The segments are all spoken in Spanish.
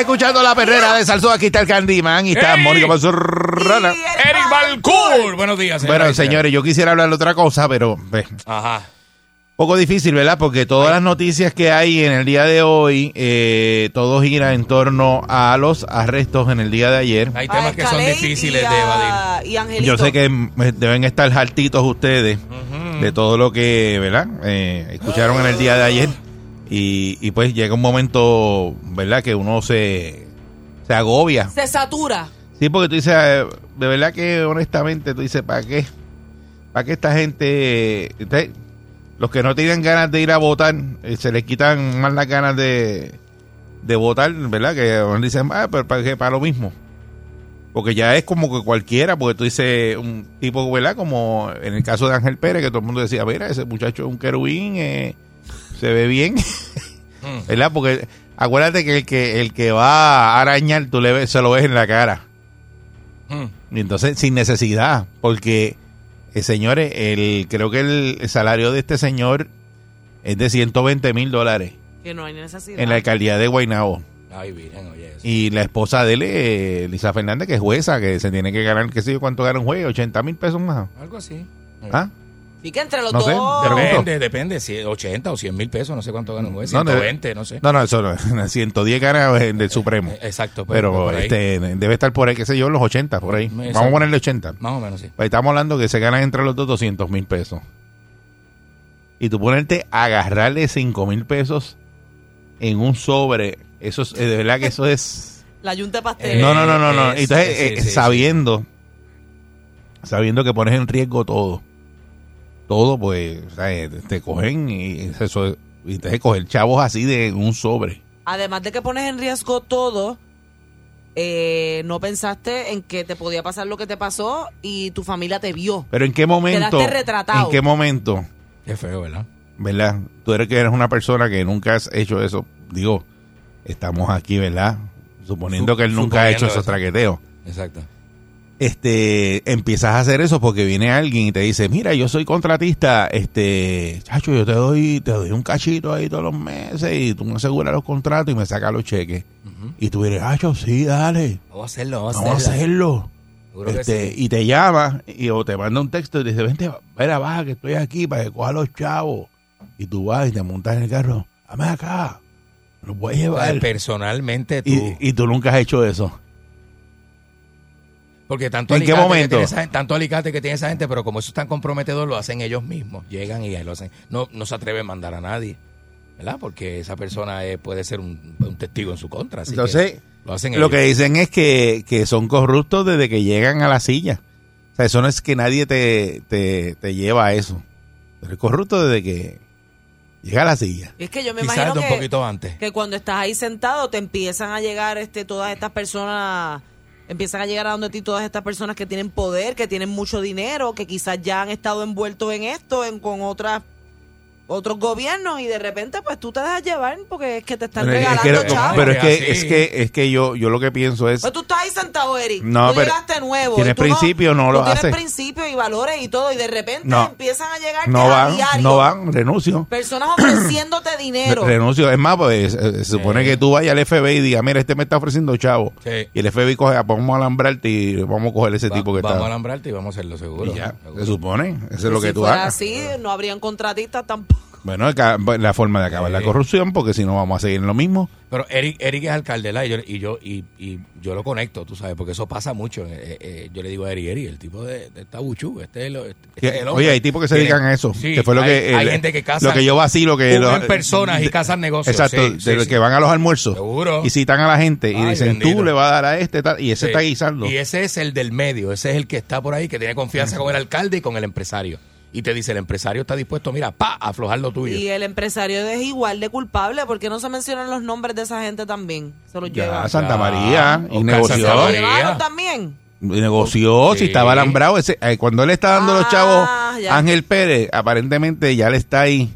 Estás escuchando la perrera de Salsó. Aquí está el Candyman y está ¡Ey! Mónica Mazurrana. Eric Balcour. Buenos días. Bueno, señores, yo quisiera hablar de otra cosa, pero pues, Ajá. poco difícil, ¿verdad? Porque todas las noticias que hay en el día de hoy, eh, todo gira en torno a los arrestos en el día de ayer. Hay temas que son difíciles y de evadir. Y Angelito. Yo sé que mm, deben estar hartitos ustedes de todo lo que, ¿verdad? Eh, escucharon en el día de ayer. Y, y pues llega un momento, ¿verdad? Que uno se, se agobia. Se satura. Sí, porque tú dices, eh, de verdad que honestamente tú dices, ¿para qué? ¿Para qué esta gente, usted- los que no tienen ganas de ir a votar, eh, se les quitan más las ganas de, de votar, ¿verdad? Que uno dice, ah, pero para, qué? para lo mismo. Porque ya es como que cualquiera, porque tú dices un tipo, ¿verdad? Como en el caso de Ángel Pérez, que todo el mundo decía, mira, ese muchacho es un querubín, eh, se ve bien, ¿verdad? Porque acuérdate que el que el que va a arañar, tú le ves, se lo ves en la cara. Mm. Y entonces, sin necesidad, porque, eh, señores, el, creo que el, salario de este señor es de 120 mil dólares Que no hay necesidad. en la alcaldía de Guaynabo. Ay, virgen, oye eso. Y la esposa de él, eh, Lisa Fernández, que es jueza, que se tiene que ganar, qué sé yo, cuánto gana un juez, 80 mil pesos más. Algo así. ¿Ah? Y que entre los No dos. pero- Depende, depende. si 80 o 100 mil pesos, no sé cuánto gana un juez. No, no, 120, no sé. No, no, eso no, 110 gana el del Supremo. Eh, Exacto. pues, Pero por ahí. este debe estar por ahí, qué sé yo, los 80, por ahí. Exacto. Vamos a ponerle 80. Más o menos, sí. Pues estamos hablando que se ganan entre los dos 200 mil pesos. Y tú ponerte a agarrarle 5 mil pesos en un sobre, eso es, eh, de verdad que eso es... La yunta de pastel. Eh, no, no, no, no, no. es- Entonces, sí, eh, sí, sí. sabiendo, sabiendo que pones en riesgo todo, todo, pues, o sea, eh, te cogen y eso, y te coger chavos así de un sobre. Además de que pones en riesgo todo, eh, no pensaste en que te podía pasar lo que te pasó y tu familia te vio. Pero en qué momento, Quedaste retratado. en qué momento, Qué feo, ¿verdad? ¿verdad? Tú eres que eres una persona que nunca has hecho eso. Digo, estamos aquí, ¿verdad? Suponiendo Sup- que él nunca ha hecho esos eso. traqueteos. Exacto. Este, empiezas a hacer eso porque viene alguien y te dice, mira, yo soy contratista, este, chacho, yo te doy, te doy un cachito ahí todos los meses y tú me aseguras los contratos y me sacas los cheques. Y tú dices, chacho, sí, dale, Vamos a hacerlo, vamos a hacerlo. Este, sí. Y te llama y o te manda un texto y te dice, vente, ven baja que estoy aquí para que coja los chavos. Y tú vas y te montas en el carro, dame acá, lo voy a O sea, llevar. Personalmente tú. Y, y tú nunca has hecho eso. Porque tanto ¿En qué alicate que tiene esa gente- tanto alicate que tiene esa gente, pero como eso es tan comprometedor, lo hacen ellos mismos. Llegan y lo hacen. No, no se atreven a mandar a nadie. ¿Verdad? Porque esa persona eh, puede ser un, un testigo en su contra. así Entonces, que lo hacen Lo ellos. que dicen es que, que son corruptos desde que llegan a la silla. O sea, eso no es que nadie te, te, te lleva a eso. Pero es corrupto desde que llega a la silla. Es que yo me Quizás imagino de un que, poquito antes. que cuando estás ahí sentado te empiezan a llegar este todas estas personas, empiezan a llegar a donde ti todas estas personas que tienen poder, que tienen mucho dinero, que quizás ya han estado envueltos en esto, en, con otras otros gobiernos y de repente pues tú te dejas llevar porque es que te están Pero es regalando que, chavos. pero es que, es que, es que yo, yo lo que pienso es, Pues tú estás ahí sentado, Eric. No, tú pero llegaste nuevo. tienes y tú principio, no tú lo tienes haces. principios y valores y todo. Y de repente No. empiezan a llegar no a van, diario no van, renuncio. personas ofreciéndote dinero. Renuncio. Es más, pues eh, se supone que tú vayas al FBI y digas, mira, este me está ofreciendo chavo. Sí. Y el FBI coge, ah, vamos a alambrarte y vamos a coger ese Va- tipo que vamos a está. alambrarte y vamos a hacerlo seguro. Y ya, seguro. se supone. Eso es lo si que tú fuera hagas. así, no habrían contratistas tampoco. Bueno, acá- la forma de acabar la corrupción, porque si no vamos a seguir en lo mismo. Pero Eric, Eric es alcalde, ¿la? Y yo, y yo, y, y yo lo conecto, tú sabes, porque eso pasa mucho. Eh, eh, yo le digo a Eric, Eric, el tipo de, de tabuchú, este es, lo- este es el hombre. oye, hay tipos que se dedican a eso. Sí, que fue lo hay, que. hay gente que casa. Lo que yo vacilo, que. cubren lo- personas y casan negocios. Exacto, sí, de sí, los que van a los almuerzos. Seguro. Y citan a la gente y dicen, bendito. tú le vas a dar a este, tal, y ese está guisando. Y ese es el del medio, ese es el que está por ahí, que tiene confianza con el alcalde y con el empresario. Y te dice, el empresario está dispuesto, mira, pa, a aflojar lo tuyo. Y el empresario es igual de culpable porque no se mencionan los nombres de esa gente también. Se los Ya, llevan. Santa María. Y negoció. ¿Se Santa los María. llevaron también? Y negoció, si estaba alambrado. Ese, eh, cuando él está dando los Ah, chavos, ya. Ángel Pérez, aparentemente ya le está ahí.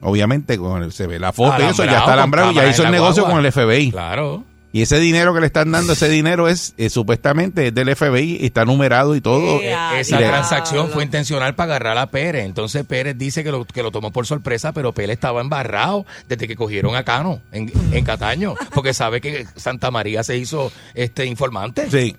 Obviamente, con el- se ve la foto y eso, ya Alambrado, está alambrado y ya hizo el negocio guagua. con el FBI. Claro. Y ese dinero que le están dando, ese dinero es eh, supuestamente es del FBI, y está numerado y todo. Eh, Esa transacción fue intencional para agarrar a Pérez. Entonces Pérez dice que lo, que lo tomó por sorpresa, pero Pérez estaba embarrado desde que cogieron a Cano en, en Cataño, porque sabe que Santa María se hizo este informante. Sí.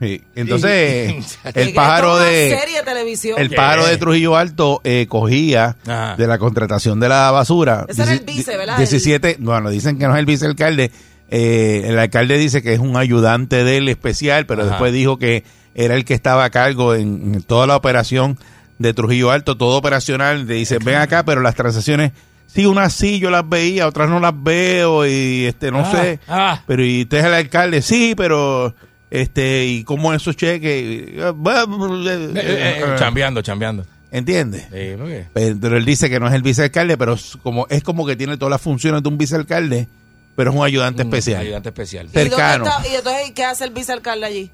Sí. Entonces, el pájaro de una serie de televisión. el pájaro de Trujillo Alto eh, cogía Ajá. de la contratación de la basura. Ese era el vice, ¿verdad? 17, bueno, dicen que no es el vicealcalde. Eh, el alcalde dice que es un ayudante de él especial, pero Ajá. después dijo que era el que estaba a cargo en, en toda la operación de Trujillo Alto, todo operacional. Le dice, ven acá, pero las transacciones, sí, unas sí yo las veía, otras no las veo y este no Ah, sé. ah. Pero y usted es el alcalde, sí, pero este y cómo esos cheques, Eh, eh, eh, chambeando, chambeando. ¿entiendes? Pero él dice que no es el vicealcalde, pero como es como que tiene todas las funciones de un vicealcalde, pero es un ayudante Un especial. Ayudante especial. ¿Y dónde cercano. está- ¿Y entonces qué hace el vicealcalde allí?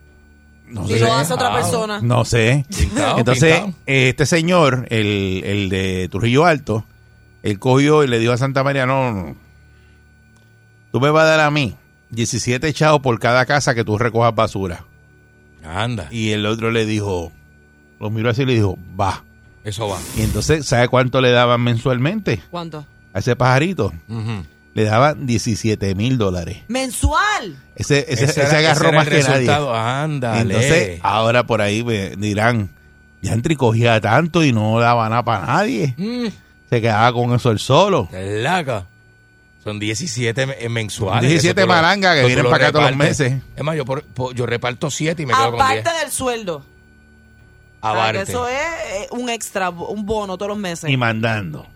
No Si sé. lo hace otra Ah, persona. No sé. Pintado, Entonces, pintado. eh, este señor, el, el de Trujillo Alto, él cogió y le dijo a Santa María, no, no, tú me vas a dar a mí 17 chavos por cada casa que tú recojas basura. Anda, Y el otro le dijo, lo miró así y le dijo, va. eso va. Y entonces, ¿sabe cuánto le daban mensualmente ¿Cuánto? a ese pajarito? Le daban 17 mil dólares. ¿Mensual? Ese, ese, Ese agarró ese más que nadie. Ándale. Entonces, ahora por ahí me dirán, ya cogía tanto y no daba nada para nadie. Mm, Se quedaba con eso el solo. laca. Son 17 me- mensuales. 17 Eso tú lo- malangas que vienen para acá todos los meses. Es más, yo, por- por- yo reparto 7 y me quedo con 10. Aparte del sueldo. Aparte. eso es eh, un extra, un bono todos los meses. Y mandando.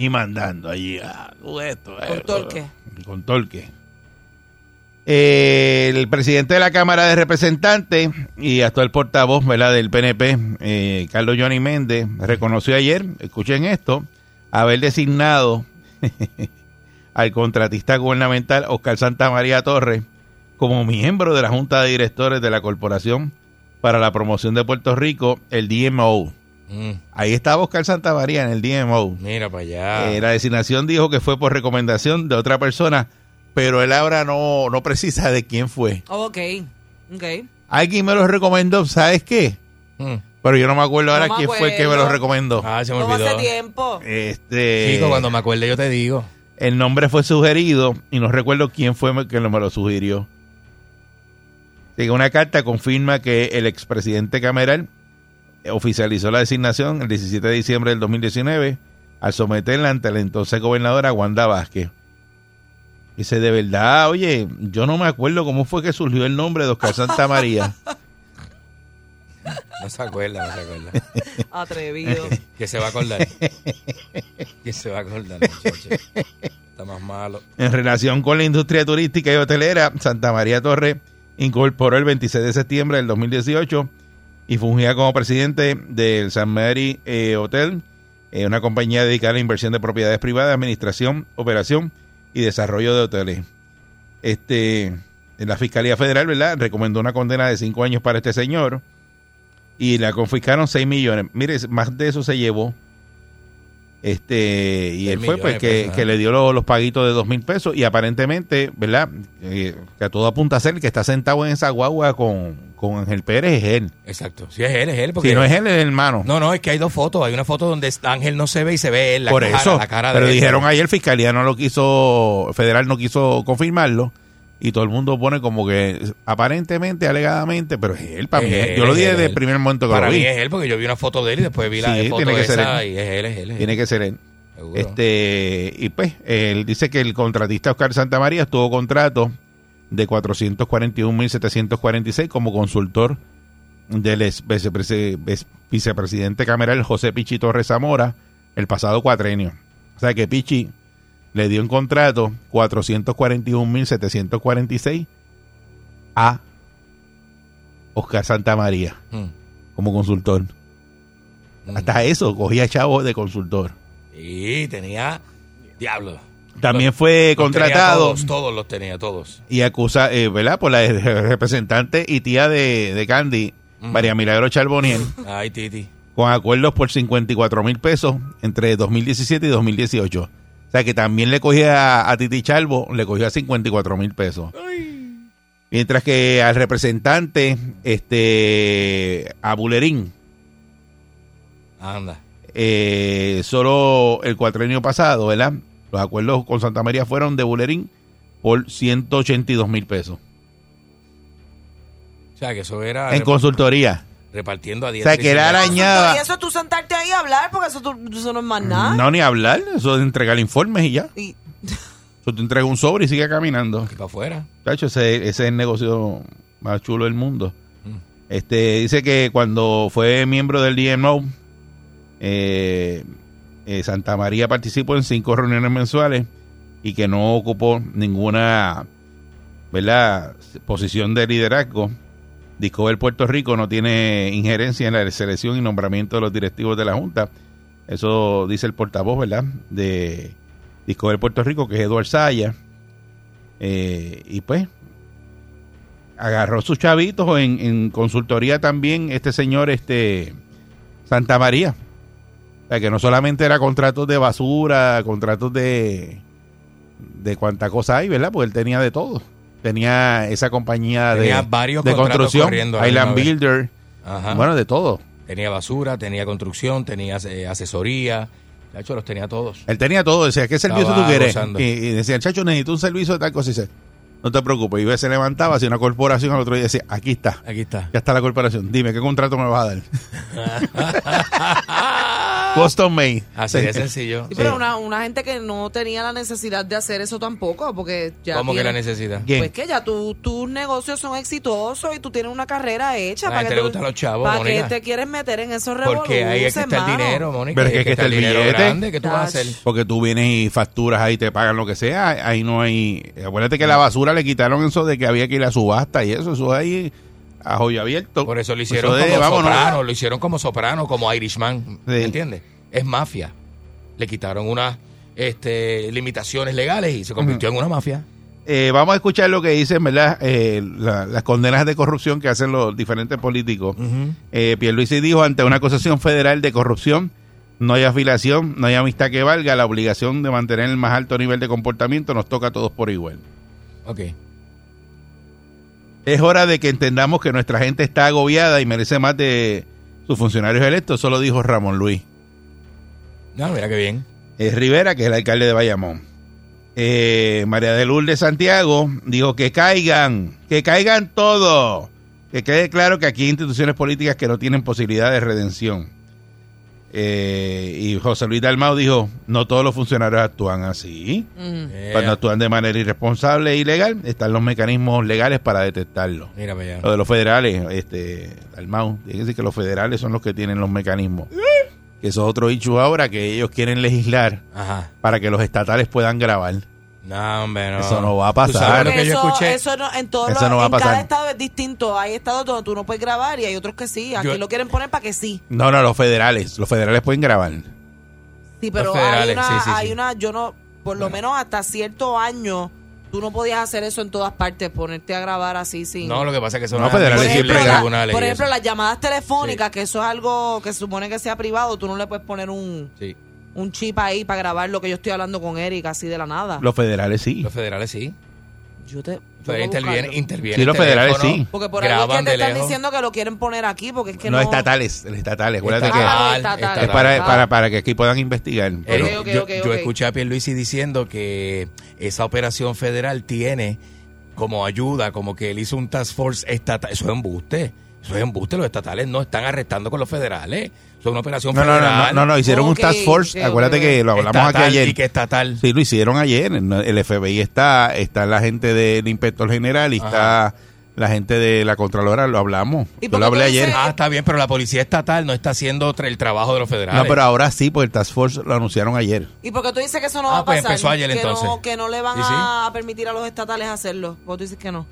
Y mandando allí. tú esto, Con torque. Con torque. Eh, el presidente de la Cámara de Representantes y actual portavoz ¿verdad? del PNP, eh, Carlos Johnny Méndez, reconoció ayer, escuchen esto, haber designado al contratista gubernamental Oscar Santa María Torres como miembro de la Junta de Directores de la Corporación para la Promoción de Puerto Rico, el DMO. Mm, Ahí estaba Oscar Santa María en el DMO. mira para allá. Eh, la designación dijo que fue por recomendación de otra persona, pero él ahora no, no precisa de quién fue. Ok, ok. Alguien me lo recomendó, ¿sabes qué? Mm. Pero yo no me acuerdo No ahora me quién fue el que me lo recomendó. Ah, se me ¿Cómo olvidó. hace tiempo? Este, Chico, cuando me acuerde yo te digo. El nombre fue sugerido y no recuerdo quién fue el que me lo sugirió. Una carta confirma que el expresidente Cameral oficializó la designación el 17 de diciembre del 2019 al someterla ante la entonces gobernadora Wanda Vázquez. Dice, de verdad, oye, yo no me acuerdo cómo fue que surgió el nombre de Oscar Santa María. No se acuerda, no se acuerda. Atrevido. ¿Qué se va a acordar? ¿Qué se va a acordar, muchacho? Está más malo. En relación con la industria turística y hotelera, Santa María Torres incorporó el 26 de septiembre del 2018 y fungía como presidente del San Mary eh, Hotel, eh, una compañía dedicada a la inversión de propiedades privadas, administración, operación y desarrollo de hoteles. Este, en la Fiscalía Federal, ¿verdad? Recomendó una condena de cinco años para este señor y la confiscaron 6 millones. Mire, más de eso se llevó. Este, y él fue pues que, pesos, que ¿eh? le dio los, los paguitos de dos mil pesos y aparentemente, ¿verdad? Eh, que a todo apunta a ser que está sentado en esa guagua con, con Ángel Pérez es él. Exacto. Si es él, es él. Porque Si no es él, es el hermano. No, no, es que hay dos fotos. Hay una foto donde Ángel no se ve y se ve él. La Por cara, eso. la cara de pero él. dijeron ayer, Fiscalía no lo quiso, Federal no quiso confirmarlo. Y todo el mundo pone como que aparentemente, alegadamente, pero es él para mí. Él, Yo lo dije desde es el primer momento que Para lo mí es él, porque yo vi una foto de él y después vi la Sí, foto tiene que ser esa él. y es él, es él. es él. Tiene que ser él. Seguro. Este, y pues, él dice que el contratista Oscar Santamaría estuvo contrato de 441.746 como consultor del ex vicepresidente cameral José Pichi Torres Zamora el pasado cuatrenio. O sea que Pichi le dio un contrato 441.746 a Oscar Santamaría Mm. como consultor. Mm. Hasta eso, cogía chavo de consultor. Y tenía. Diablo. También fue Los contratado Todos, todos los tenía, todos. y acusa, eh, ¿verdad? Por la representante y tía de, de Candy, Ujú. María Milagro Charboniel, Ay, Titi. con acuerdos por 54 mil pesos entre 2017 y 2018. O sea que también le cogía a, a Titi Charbo, le cogía 54 mil pesos. Mientras que al representante, este, a Bulerín, Anda. eh, solo el cuatrenio pasado, ¿verdad? Los acuerdos con Santa María fueron de Bulerín por 182 mil pesos. O sea, que eso era En consultoría. Repartiendo a O 10 sea, que era arañada. Y eso tú sentarte ahí a hablar, porque eso, tú- eso no es más nada. No, ni hablar. Eso es entregar informes y ya. Y- Eso te entrega un sobre y sigue caminando. para afuera. Tacho, ese, ese es el negocio más chulo del mundo. Mm. Este dice que cuando fue miembro del DMO, eh, eh, Santa María participó en cinco reuniones mensuales y que no ocupó ninguna ¿verdad? posición de liderazgo. Discover Puerto Rico no tiene injerencia en la selección y nombramiento de los directivos de la Junta. Eso dice el portavoz, ¿verdad? De Discover Puerto Rico, que es Eduard Saya. Eh, y pues agarró sus chavitos en, en consultoría también este señor este Santa María. O sea, que no solamente era contratos de basura, contratos de de cuánta cosa hay, ¿verdad? Porque él tenía de todo. Tenía esa compañía Tenía de, varios de construcción, Island. Builder, Ajá. bueno, de todo. Tenía basura, tenía construcción, tenía eh, asesoría. De hecho, los tenía todos. Él tenía todo, decía, ¿qué servicio tú quieres? Y, y decía, chacho, necesito un servicio de tal cosa. Y dice, no te preocupes. Y se levantaba, hacía una corporación al otro día y decía, aquí está, Aquí está. ya está la corporación. Dime, ¿qué contrato me vas a dar? Custom made. Así de sencillo. Sí, pero una, una gente que no tenía la necesidad de hacer eso tampoco, porque ya. ¿Cómo que la tiene- necesidad? Pues que ya tu- tus negocios son exitosos y tú tienes una carrera hecha. ¿Para gente que le tú- gustan los chavos, ¿Para qué te quieres meter en esos Porque ahí es que está el dinero, Mónica. Pero es que, que está el dinero billete. grande. ¿Qué tú vas a hacer? Porque tú vienes y facturas ahí, te pagan lo que sea. Ahí no hay. Acuérdate que la basura le quitaron eso de que había que ir a subasta y eso. Eso ahí a joyo abierto. Por eso lo hicieron de, como vámonos. soprano, lo hicieron como soprano, como Irishman. Sí. ¿Entiendes? Es mafia. Le quitaron unas este, limitaciones legales y se convirtió en una mafia. Eh, vamos a escuchar lo que dicen, ¿verdad? Eh, la- las condenas de corrupción que hacen los diferentes políticos. Eh, Pierluisi dijo ante una acusación federal de corrupción no hay afiliación, no hay amistad que valga, la obligación de mantener el más alto nivel de comportamiento nos toca a todos por igual. Ok. Es hora de que entendamos que nuestra gente está agobiada y merece más de sus funcionarios electos, eso lo dijo Ramón Luis. No, mira qué bien. Eh, Rivera, que es el alcalde de Bayamón. Eh, María de Lourdes Santiago dijo que caigan, que caigan todos. Que quede claro que aquí hay instituciones políticas que no tienen posibilidad de redención. Eh, y José Luis Dalmau dijo, no todos los funcionarios actúan así. Ujú. Eh, Cuando actúan de manera irresponsable e ilegal, están los mecanismos legales para detectarlo. mira para allá. Lo de los federales, este, Dalmau, tiene que decir que los federales son los que tienen los mecanismos. Que eso es otro issue ahora, que ellos quieren legislar Ajá. para que los estatales puedan grabar. No, hombre, no. Eso no va a ¿Tú pasar. sabes lo que yo eso, escuché? eso no, en todos Eso los- no va a en cada pasar. estado es distinto. Hay estados donde tú no puedes grabar y hay otros que sí. Aquí Yo- lo quieren poner para que sí. No, no, los federales. Los federales pueden grabar. Sí, pero hay federales, una, sí, sí, hay sí. una, yo no, por lo menos hasta cierto año, tú no podías hacer eso en todas partes, ponerte a grabar así sin. No, lo que pasa es que son No, federales por siempre ejemplo, tribunales por ejemplo, las llamadas telefónicas, que eso es algo que se supone que sea privado, tú no le puedes poner un, Sí. Un chip ahí para grabar lo que yo estoy hablando con Eric así de la nada. Los federales sí. Los federales sí. yo te, yo buscarlo. intervienen. Sí, los federales sí. Porque por ahí es que te están lejos. diciendo que lo quieren poner aquí, porque es que no, no. estatales, estatales. Acuérdate Estatal, Ah, que estatal, estatal. es para, ah. para, para que aquí puedan investigar. Pero yo, yo escuché a Pierluisi diciendo que esa operación federal tiene como ayuda, como que él hizo un task force estatal. Eso es embuste. Eso es embuste. Los estatales no están arrestando con los federales. Es una operación No, no, no, federal. no, no, hicieron un task force. Acuérdate que lo hablamos Estatal aquí ayer. Y que estatal. Sí, lo hicieron ayer. El FBI está, está la gente del inspector general y está la gente de la Contralora, lo hablamos. ¿Y Yo lo hablé ayer. dices- Ah, está bien, pero la policía estatal no está haciendo el trabajo de los federales. No, pero ahora sí, porque el Task Force lo anunciaron ayer. ¿Y por qué tú dices que eso no Ah, va a pues pasar? empezó ayer, que entonces. No, que no le van Sí, sí. a permitir a los estatales hacerlo. ¿Por qué tú dices que no?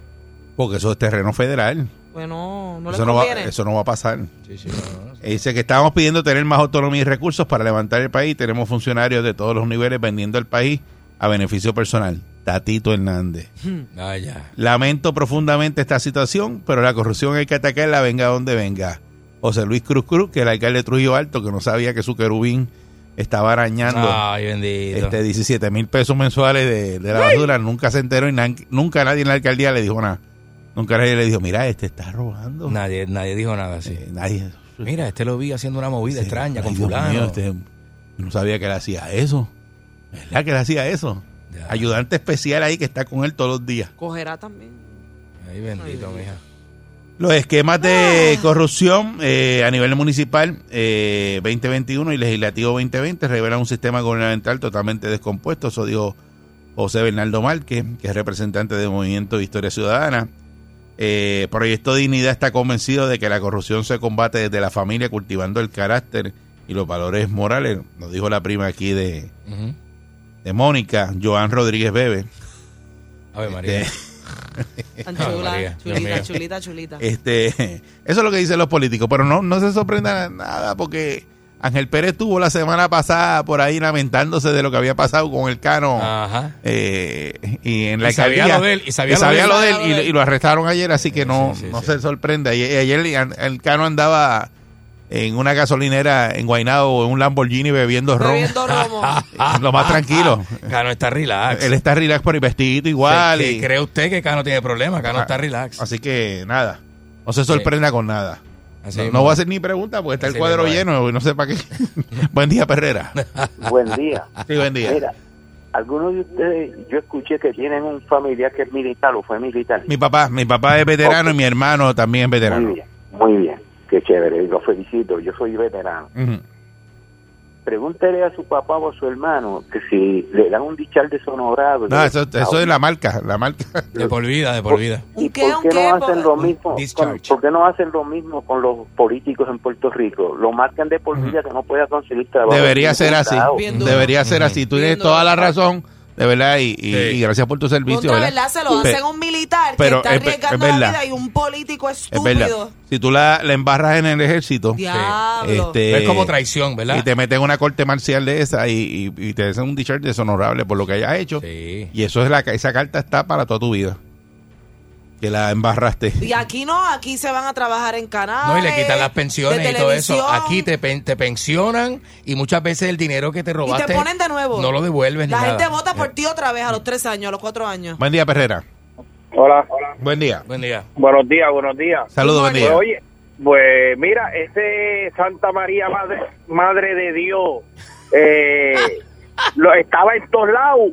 Porque eso es terreno federal. Pues no, no les eso, no va, eso no va a pasar. Sí, sí, no, no. Eh, Dice que estamos pidiendo tener más autonomía y recursos para levantar el país. Tenemos funcionarios de todos los niveles vendiendo el país a beneficio personal. Tatito Hernández. Ah, ya. Lamento profundamente esta situación, pero la corrupción hay que atacarla venga donde venga. José Luis Cruz Cruz, que el alcalde de Trujillo Alto, que no sabía que su querubín estaba arañando Ay, este 17 mil pesos mensuales de, de la basura, nunca se enteró y nunca nadie en la alcaldía le dijo nada. Nunca nadie le dijo, mira, este está robando. Nadie, nadie dijo nada así. Eh, nadie. Mira, este lo vi haciendo una movida Sí, extraña con Dios fulano. mío, este, no sabía que él hacía eso. ¿Verdad que él hacía eso? Ya. Ayudante especial ahí que está con él todos los días. Cogerá también. Ay, bendito, mija. Los esquemas de corrupción eh, a nivel municipal eh, 2021 y legislativo 2020 revelan un sistema gubernamental totalmente descompuesto. Eso dijo José Bernardo Márquez, que es representante del Movimiento de Historia Ciudadana. Eh, Proyecto Dignidad está convencido de que la corrupción se combate desde la familia, cultivando el carácter y los valores morales. Nos dijo la prima aquí de, de Mónica, Joan Rodríguez Bebe. A ver, María. Este, chula, María, Dios chulita, chulita, chulita. Este, eso es lo que dicen los políticos, pero no, no se sorprenda nada porque Ángel Pérez estuvo la semana pasada por ahí lamentándose de lo que había pasado con el cano Ajá. eh, y en la Y sabía alcaldía. lo de él, y sabía Y lo de él. lo de él, Sabía y, lo y arrestaron ayer, así que no, Sí, sí, no sí. se sorprende. Ayer, ayer el, el cano andaba en una gasolinera en Guaynabo en un Lamborghini bebiendo ron. Bebiendo romo. lo más tranquilo. Cano está relax. Él está relax por el vestidito igual. ¿Qué- y- ¿Cree usted que Cano tiene problemas? Cano Ah, está relax. Así que nada, no se sorprenda con nada. Así no, voy a hacer ni pregunta porque está el cuadro lleno y no sé para qué. buen día, Perrera. Buen día. Sí, buen día. Mira, algunos de ustedes, yo escuché que tienen un familiar que es militar o fue militar. Mi papá, mi papá es veterano y mi hermano también es veterano. Muy bien, muy bien. Qué chévere, lo felicito, yo soy veterano. Pregúntele a su papá o a su hermano que si le dan un dichar deshonorado. No, eso, eso es la marca, la marca. De por vida, de por vida. ¿Y ¿Un qué, por qué qué? no hacen Por- lo mismo? Con, discharge. ¿Por qué no hacen lo mismo con los políticos en Puerto Rico? Lo marcan de por vida que no pueda conseguir trabajo. Debería ser así. Debería ser así. Tú tienes toda la razón, de verdad, y, y- Sí. y gracias por tu servicio, Contra, ¿verdad? ¿verdad? Se lo hacen a un militar pero que está es arriesgando es la verdad. vida y un político Es verdad. estúpido. Si tú la, la embarras en el ejército este, es como traición, ¿verdad? y te meten en una corte marcial de esa y, y- y te hacen un discharge deshonorable por lo que hayas hecho, Sí. y eso es la esa carta está para toda tu vida. Que la embarraste. Y aquí no, aquí se van a trabajar en canales. No, y le quitan las pensiones y todo eso. Aquí te, te pensionan y muchas veces el dinero que te Y robaste te ponen de nuevo. no lo devuelves ni La nada. gente vota por ti otra vez a los tres años, a los cuatro años. Buen día, Perrera. Hola, Buen día. Buen día. buenos días, buenos días. Saludos, buen Pues, día. oye, pues mira, ese Santa María Madre, Madre de Dios eh, lo estaba en todos lados.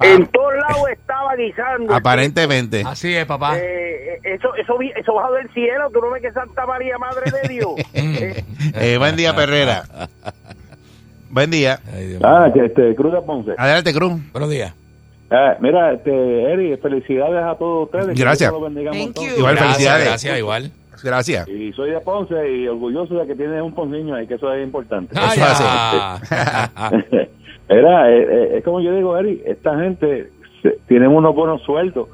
Ah. En todos lados estaba guisando. Aparentemente. Así es, papá. Eh, eso, eso, vi- eso bajó del cielo. Tú no ves que Santa María Madre de Dios. Eh, Eh, buen día, Perrera. Buen día. Ay. Ah, que este, Cruz de Ponce. Adelante, Cruz. Buenos días. Ah, mira, este, Eri, felicidades a todos ustedes. que Gracias. Igual, gracias, felicidades. gracias, igual. Gracias. Y soy de Ponce y orgulloso de que tienes un ponceño ahí, que eso es importante. Ah, Eso. Era, eh, eh, es como yo digo, Eri, esta gente se- tienen unos buenos sueldos.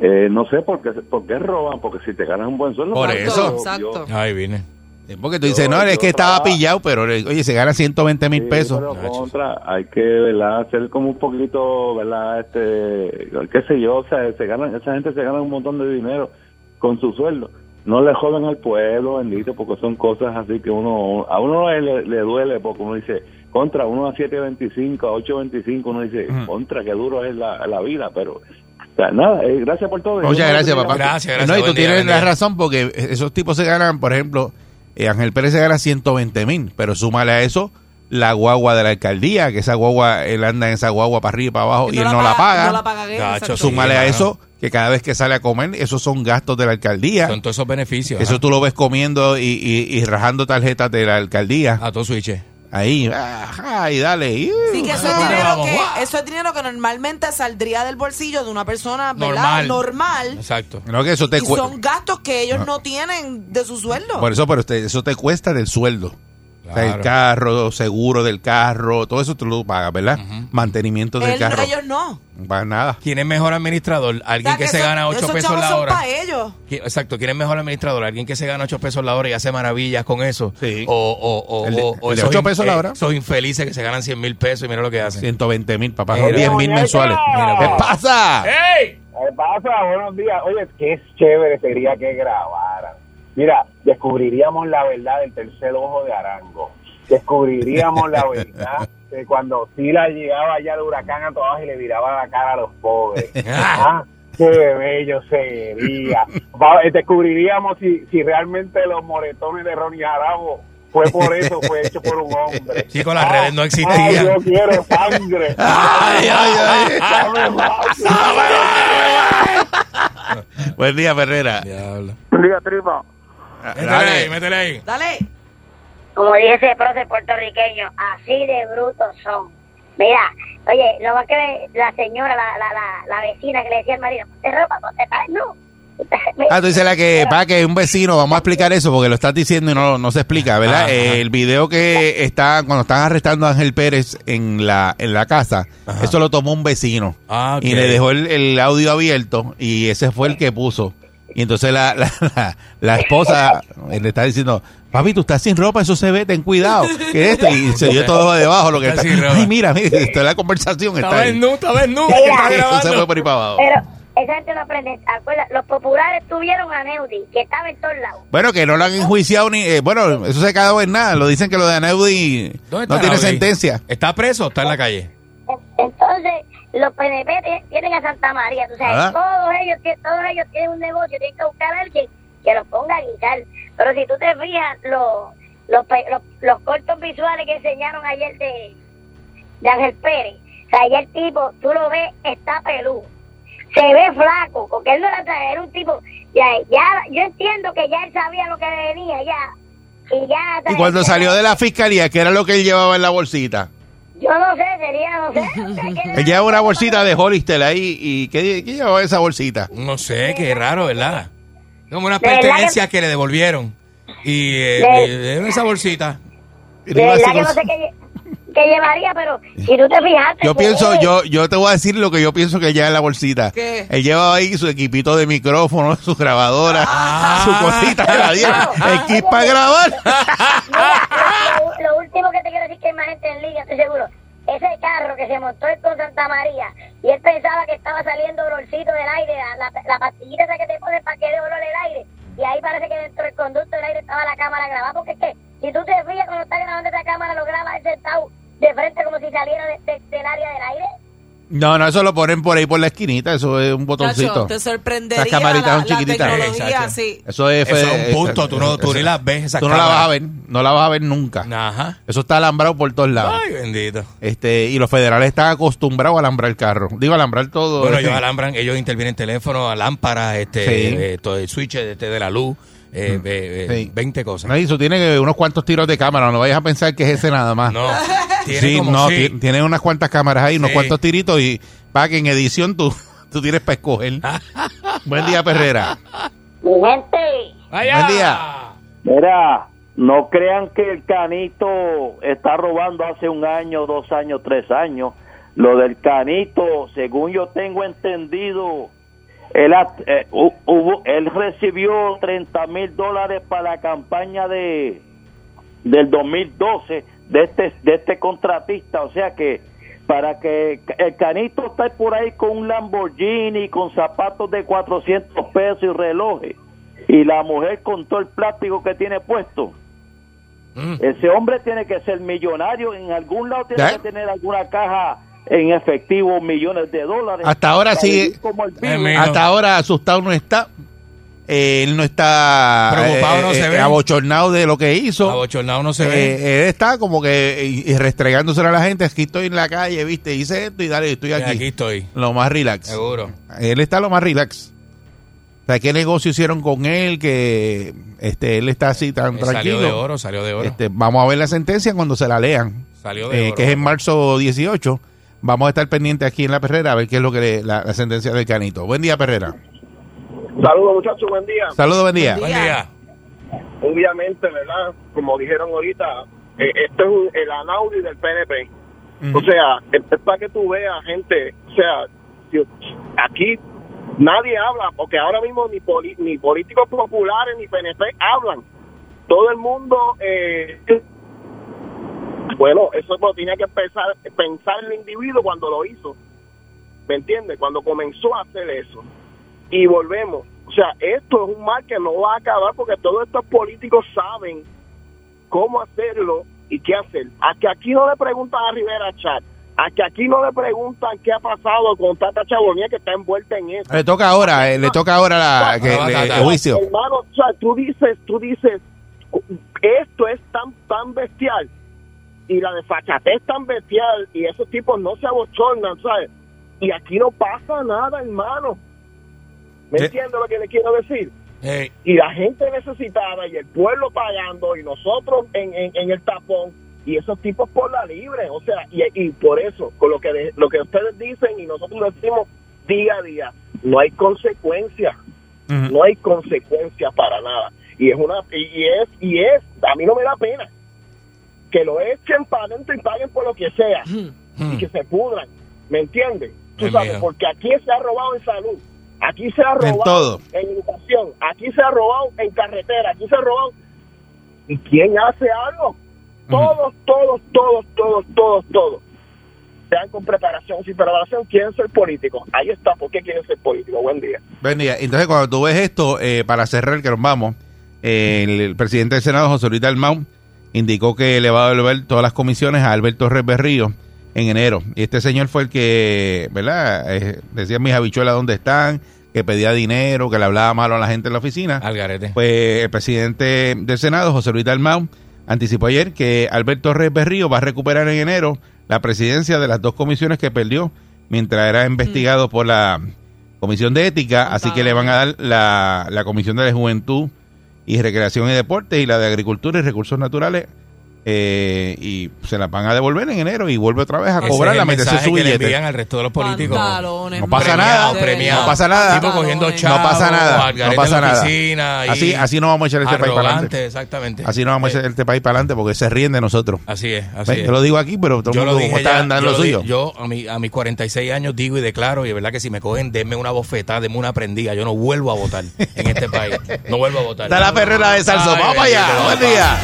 Eh, no sé por qué, por qué roban, porque si te ganas un buen sueldo... Por eso. Exacto. Vine. Eh, Porque tú dices, Yo- no, es que estaba trabajo- pillado, pero oye, se gana 120 mil Sí, pesos. pero Nacho. contra, hay que, ¿verdad? Hacer como un poquito, ¿verdad? Este, qué sé yo, o sea, se ganan, esa gente se gana un montón de dinero con su sueldo. No le joden al pueblo, bendito, porque son cosas así que uno, a uno le, le duele, porque uno dice, contra, uno a 7.25, a 8.25, uno dice, contra, qué duro es la, la vida, pero, o sea, nada, eh, gracias por todo. Muchas no gracias, papá. Gracias, gracias, No, y tú día, tienes la razón porque esos tipos se ganan, por ejemplo, eh, Ángel Pérez se gana 120 mil, pero súmale a eso la guagua de la alcaldía, que esa guagua, él anda en esa guagua para arriba y para abajo y, él no la paga. No la paga. Gacho, súmale a eso que cada vez que sale a comer, esos son gastos de la alcaldía. Son todos esos beneficios. Eso ajá. tú lo ves comiendo y, y- y rajando tarjetas de la alcaldía. A todo switch. Ahí, ajá, y dale. y- Sí, que eso es, ¿Dónde dinero que, eso es dinero que normalmente saldría del bolsillo de una persona ¿verdad? Normal. normal. Exacto. No, que eso te Y son gastos que ellos no tienen de su sueldo. Por eso, pero usted, eso te cuesta del sueldo. O sea, el Claro. carro, seguro del carro, todo eso tú lo pagas, ¿verdad? Mantenimiento del Él- carro. ellos no. No pagas nada. ¿Quién es mejor administrador? Alguien O sea, que, se eso- gana 8 esos pesos chavos la son hora. para ellos. ¿Qui- Exacto, ¿quién es mejor administrador? ¿Alguien que se gana 8 pesos la hora y hace maravillas con eso? Sí. O, o, o, El de- o- o el de esos 8 in- pesos la eh, hora. Esos infelices que se ganan 100 mil pesos y mira lo que hacen. 120 mil, papá. Son 10 mil mensuales. Mira, ¿Qué pasa? ¡Ey! ¿Qué pasa? Buenos días. Oye, qué chévere sería que grabaran. Mira, descubriríamos la verdad del tercer ojo de Arango. Descubriríamos la verdad de cuando Sila llegaba allá al huracán a todas y le viraba la cara a los pobres. Ah, qué bello sería. Va- eh, Descubriríamos si, si realmente los moretones de Ronnie Jarabo fue por eso, fue hecho por un hombre. Chicos, las Ah, redes no ah, existían. yo quiero sangre. Ay, ay, ay. Dame más. Buen día, Ferrera. Diablo. Diga, tripa. Métele Dale. ahí, métele ahí. Dale. como dice ese prócer puertorriqueño, así de brutos son. Mira, oye, lo más que la señora, la, la, la, la vecina que le decía al marido, ponte ropa, ponte tal, no. Ah, tú dices la que, para que un vecino, vamos a explicar eso porque lo estás diciendo y no, no se explica, ¿verdad? Ajá. Eh, el video que está, cuando están arrestando a Ángel Pérez en la, en la casa, Ajá. eso lo tomó un vecino Ah, y le dejó el, el audio abierto y ese fue el que puso. Y entonces la, la, la, la esposa eh, le está diciendo, papi, tú estás sin ropa, eso se ve, ten cuidado. que esto? Y se dio todo debajo lo que Está está. sin ropa. Ay, mira, mira, está la conversación. Está ahí. desnudo, está está Eso se fue por ahí para abajo. Pero esa gente no aprende. Acuerda, los populares tuvieron a Neudi, que estaba en todos lados. Bueno, que no lo han enjuiciado ni. eh, bueno, eso se quedó en nada. Lo dicen que lo de Aneudi ¿Dónde no tiene sentencia. ¿Está preso o está en la calle? Entonces, los PNP tienen a Santa María, tú sabes, Ah. todos ellos, todos ellos tienen un negocio, tienen que buscar a alguien que los ponga a guisar. Pero si tú te fijas, los, los, pe- los, los cortos visuales que enseñaron ayer de, de Ángel Pérez, o sea, ya el tipo, tú lo ves, está peludo. Se ve flaco, porque él no era, era un tipo, ya, ya, yo entiendo que ya él sabía lo que venía, ya. Y ya. Y cuando salió de la fiscalía, ¿qué era lo que él llevaba en la bolsita? Yo no sé, sería, no sé. llevaba una bolsita de Hollister ahí. ¿Y qué, qué llevaba esa bolsita? No sé, qué raro, ¿verdad? Como verdad pertenencias que- que le devolvieron. Y eh, De- esa bolsita. De verdad que no sé qué, qué llevaría, pero si tú te fijaste. Yo pues, pienso, yo, yo te voy a decir lo que yo pienso que lleva en la bolsita. ¿Qué? Él llevaba ahí su equipito de micrófono, su grabadora, Ah. su cosita de la 10, Ah. el kit para grabar. Mira, lo, lo último que te quiero decir que hay más gente en línea, estoy seguro. Ese carro que se montó él con Santa María y él pensaba que estaba saliendo olorcito del aire, la, la, la pastillita esa que te pones para que dé olor el aire. Y ahí parece que dentro del conducto del aire estaba la cámara grabada. Porque es que si tú te fijas cuando está grabando esa cámara, lo graba él sentado de frente como si saliera de- de- del área del aire. No, no, eso lo ponen por ahí por la esquinita, eso es un botoncito. Chacho, te sorprendería Esas camaritas la, son la chiquititas. tecnología, sí. Eso es, Eso es fe- un punto, tú no- tú ni las ves, esas Tú no la vas a ver, no la vas a ver nunca. Ajá. Eso está alambrado por todos lados. Ay, bendito. Este, y los federales están acostumbrados a alambrar el carro. Digo, alambrar todo. Bueno, eh. ellos alambran, ellos intervienen teléfono, a lámparas, este, Sí. eh, todo el switch este, de la luz, eh, eh, eh, Sí. 20 cosas. No, y eso tiene unos cuantos tiros de cámara, no vayas a pensar que es ese nada más. No, tiene sí, como no, sí. ti- tiene unas cuantas cámaras ahí, unos Sí. cuantos tiritos y para que en edición tú, tú tienes para escoger. Buen día, Perrera. Mi gente, ¡Vaya! Buen día. Mira, no crean que el canito está robando hace un año, dos años, tres años. Lo del canito, según yo tengo entendido, él, eh, hu- hubo- él recibió 30 mil dólares para la campaña de del 2012 de este de este contratista, o sea que para que el canito está por ahí con un Lamborghini, con zapatos de 400 pesos y relojes, y la mujer con todo el plástico que tiene puesto. Mm. Ese hombre tiene que ser millonario, en algún lado tiene que tener alguna caja en efectivo, millones de dólares. Hasta ahora sí, Eh, hasta ahora asustado no está. eh, él no está Preocupado no se ve. abochornado de lo que hizo. Abochornado no se Eh, ve. él está como que y, y restregándose a la gente. Aquí estoy en la calle, viste, hice esto y dale, estoy aquí. Aquí estoy. Lo más relax. Seguro. Él está lo más relax. O sea, ¿qué negocio hicieron con él? Que este él está así tan Eh, tranquilo. Salió de oro, salió de oro. Este, vamos a ver la sentencia cuando se la lean, Salió de eh, oro. que es en marzo 18. Vamos a estar pendientes aquí en la Perrera a ver qué es lo que le- la, la sentencia del Canito. Buen día, Perrera. Saludos muchachos, buen día. Saludos, buen día. Buen día. Obviamente, ¿verdad? Como dijeron ahorita, eh, esto es un- el Anaudi del PNP. O sea, es, para que tú veas, gente, o sea, aquí nadie habla, porque ahora mismo ni, poli- ni políticos populares ni PNP hablan. Todo el mundo, eh, bueno, eso lo tenía que empezar, pensar el individuo cuando lo hizo. ¿Me entiendes? Cuando comenzó a hacer eso. Y volvemos. O sea, esto es un mal que no va a acabar porque todos estos políticos saben cómo hacerlo y qué hacer. A que aquí no le preguntan a Rivera Chat, a que aquí no le preguntan qué ha pasado con Tata Chabonía que está envuelta en eso. Le toca ahora, eh, le toca ahora la, que, Ah, le- Tata. el juicio. Hermano, o sea, tú dices, tú dices, esto es tan, tan bestial y la desfachatez es tan bestial y esos tipos no se abochornan, ¿sabes? Y aquí no pasa nada, hermano. ¿Me Sí. entiendes lo que le quiero decir? Y la gente necesitada y el pueblo pagando y nosotros en, en, en el tapón y esos tipos por la libre o sea y, y por eso con lo que de- lo que ustedes dicen y nosotros decimos día a día no hay consecuencias no hay consecuencias para nada y es una y es y es a mí no me da pena que lo echen para adentro y paguen por lo que sea y que se pudran ¿me entiendes? tú Es sabes mío. porque aquí se ha robado en salud aquí se ha En robado todo. en educación, aquí se ha robado en carretera, aquí se ha robado. ¿Y quién hace algo? Todos, todos, todos, todos, todos, todos. Sean con preparación, sin preparación, quieren ser políticos. Ahí está, ¿por qué quieren ser políticos? Buen día. Buen día. Entonces, cuando tú ves esto, eh, para cerrar, que nos vamos, eh, el, el presidente del Senado, José Luis Dalmau, indicó que le va a devolver todas las comisiones a Alberto Torres Berrío en enero. Y este señor fue el que, ¿verdad? Eh, decía mis habichuelas dónde están, que pedía dinero, que le hablaba malo a la gente en la oficina. al garete. Pues el presidente del Senado, José Luis Dalmau, anticipó ayer que Alberto Torres Berrío va a recuperar en enero la presidencia de las dos comisiones que perdió mientras era investigado por la Comisión de Ética, así que le van a dar la, la Comisión de la Juventud y Recreación y Deportes y la de Agricultura y Recursos Naturales eh, y se las van a devolver en enero y vuelve otra vez a Ese cobrar es la el meterse su que le billete. envían al resto de los políticos. Pantalones, No pasa premiado, nada, premiado. no pasa nada. Tipo cogiendo chavos, No pasa nada, no pasa la nada. oficina Así, así no vamos a echar este país para adelante. exactamente. Así no vamos a Eh, echar este país para adelante porque se ríen de nosotros. Así es, así es. Yo lo digo aquí, pero todo el Yo lo mundo dije está ya, andando yo, lo di- suyo. yo a, mi, a mis 46 años digo y declaro, y es verdad que si me cogen, denme una bofetada, denme una prendida. Yo no vuelvo a votar en este país. No vuelvo a votar. Está la perrera de Salso. Vamos allá. Buen día.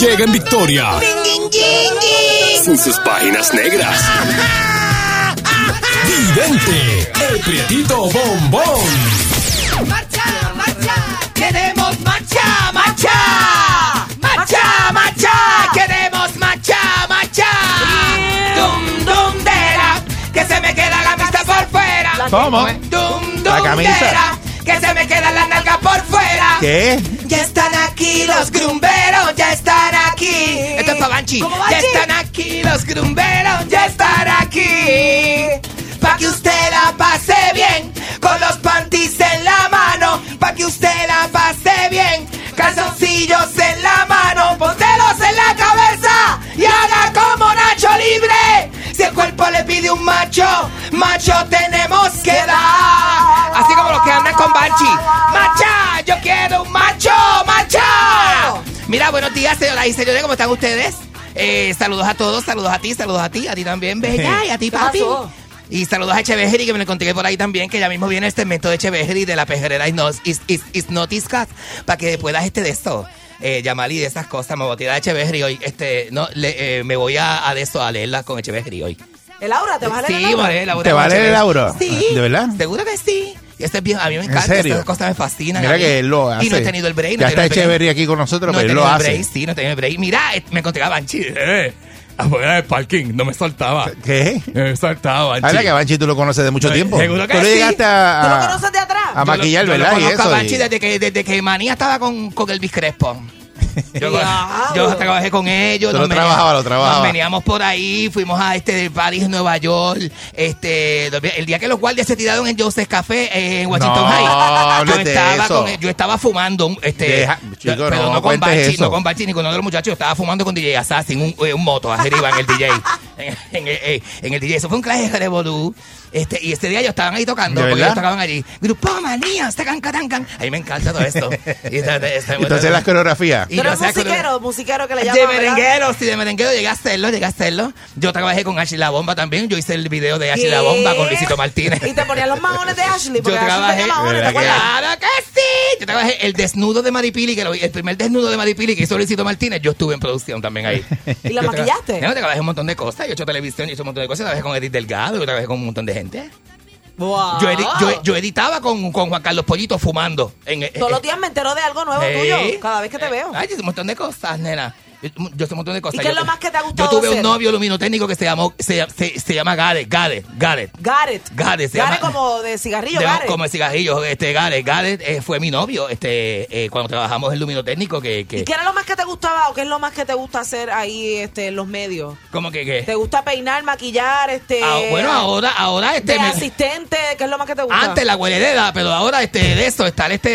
Llega en victoria. Sin sus páginas negras. Vidente, el prietito bombón. ¡Marcha, marcha! ¡Queremos marcha, marcha! ¡Marcha, marcha! ¡Queremos marcha, marcha! ¡Dum, dum, dera! ¡Que se me queda la vista por fuera! ¿Cómo? ¡Dum, La dum, camisa. ¡Que se me queda la nalga por fuera! ¿Qué? Ya están aquí los grumberos, ya están aquí. Esto es pa' Banchi. Ya están aquí los grumberos, ya están aquí. Pa' que usted la pase bien, con los panties en la mano. Pa' que usted la pase bien, calzoncillos en la mano. Póntelos en la cabeza y haga como Nacho Libre. El cuerpo le pide un macho, macho tenemos que dar. Así como los que andan con Banchi. Macha, yo quiero un macho, macha. buenos días, señoras y señores, ¿cómo están ustedes? Eh, saludos a todos, saludos a ti, saludos a ti, a ti también, Bella, y a ti, ¿Qué papi. Y saludos a Echevejeri, que me lo encontré por ahí también, que ya mismo viene este segmento de Echevejeri de la pejerera Is, is, is, is Notiscat, para que puedas este de esto. Eh, llamar y de esas cosas, me voy a tirar a Echevejeri hoy. Este, no, le- eh, me voy a, a de eso, a leerla con Echevejeri hoy. El aura, ¿te vas a leer Sí, el aura? voy a leer Laura ¿Te va a leer el aura? Sí. ¿De verdad? Seguro que sí. Y este es bien, a mí me ¿En encanta, esas cosas me fascinan. a Mira que él lo hace. Y no he tenido el break. no Ya está el. Echeverry aquí con nosotros, No pero él lo tenido el hace. break, sí, no he tenido el break. Mira, me encontré a Banchi. Eh, afuera del parking, no me soltaba. ¿Qué? Me soltaba, Banchi. Habla que Banchi tú lo conoces de mucho Eh, tiempo. seguro que Tú sí. llegaste a, ¿Tú lo a- conoces de atrás? a maquillar, yo lo, ¿verdad? Yo y conozco a eso. Banchi y- desde que, desde que Manía estaba con, con Elvis Crespo. Yo, trabajé con ellos. Nos lo trabajabas, lo trabajabas. Nos veníamos por ahí, fuimos a este París, Nueva York. Este, el día que los guardias se tiraron en Joseph's Café eh, en Washington No, High. Yo hables de estaba, eso. con, yo estaba fumando, este, Deja- chico, pero no no, con eso. no con Banchi ni con otro de los muchachos. Yo estaba fumando con DJ Assassin, un, eh, un moto arriba en el DJ. en, en el- eh, en el DJ. Eso fue un clase de revolú. Este, y este día ellos estaban ahí tocando, ¿De porque ellos tocaban allí. Grupo Manía, tacan, tacan. A mí me encanta todo esto. Y entonces, este, Entonces las coreografías. Y yo que- musiquero, musiquero que le de llaman, ¿verdad? merenguero, sí, de merenguero llegué a hacerlo, llegué a hacerlo. Yo trabajé con Ashley La Bomba también. Yo hice el video de Ashley La. Bomba con Luisito Martínez. Y te ponían los maones de Ashley, Yo porque Ashley trabajé, tenía maones, ¿te claro que sí. Yo trabajé el desnudo de Maripili, que lo, el primer desnudo de Maripili que hizo Luisito Martínez, yo estuve en producción también ahí. ¿Y la Yo maquillaste? No, trabajé un montón de cosas. Yo he hecho televisión, yo he hecho un montón de cosas. Trabajé con Edith Delgado, yo trabajé con un montón de gente. Wow. Yo, edi- yo, yo editaba con, con Juan Carlos Pollito fumando. En, eh, Todos los días me entero de algo nuevo Sí. tuyo, cada vez que te veo. Ay, un montón de cosas, nena. Yo, yo hice un montón de cosas. ¿Y qué es Yo- lo más que te ha Yo gustado tuve hacer? un novio luminotécnico que se llamó, se, se, se llama Gareth, Gareth, Gareth. Gareth. Gareth, Gareth como de cigarrillo, De- Gareth. como el cigarrillo, este Gareth, Gareth eh, fue mi novio, este, eh, cuando trabajamos en luminotécnico, que, que ¿Y qué era lo más que te gustaba o qué es lo más que te gusta hacer ahí este, en los medios? como que, que ¿Te gusta peinar, maquillar, este... Ah, bueno, ahora, ahora este de me- asistente, ¿qué es lo más que te gusta? antes la huelereda, pero ahora este de eso, estar este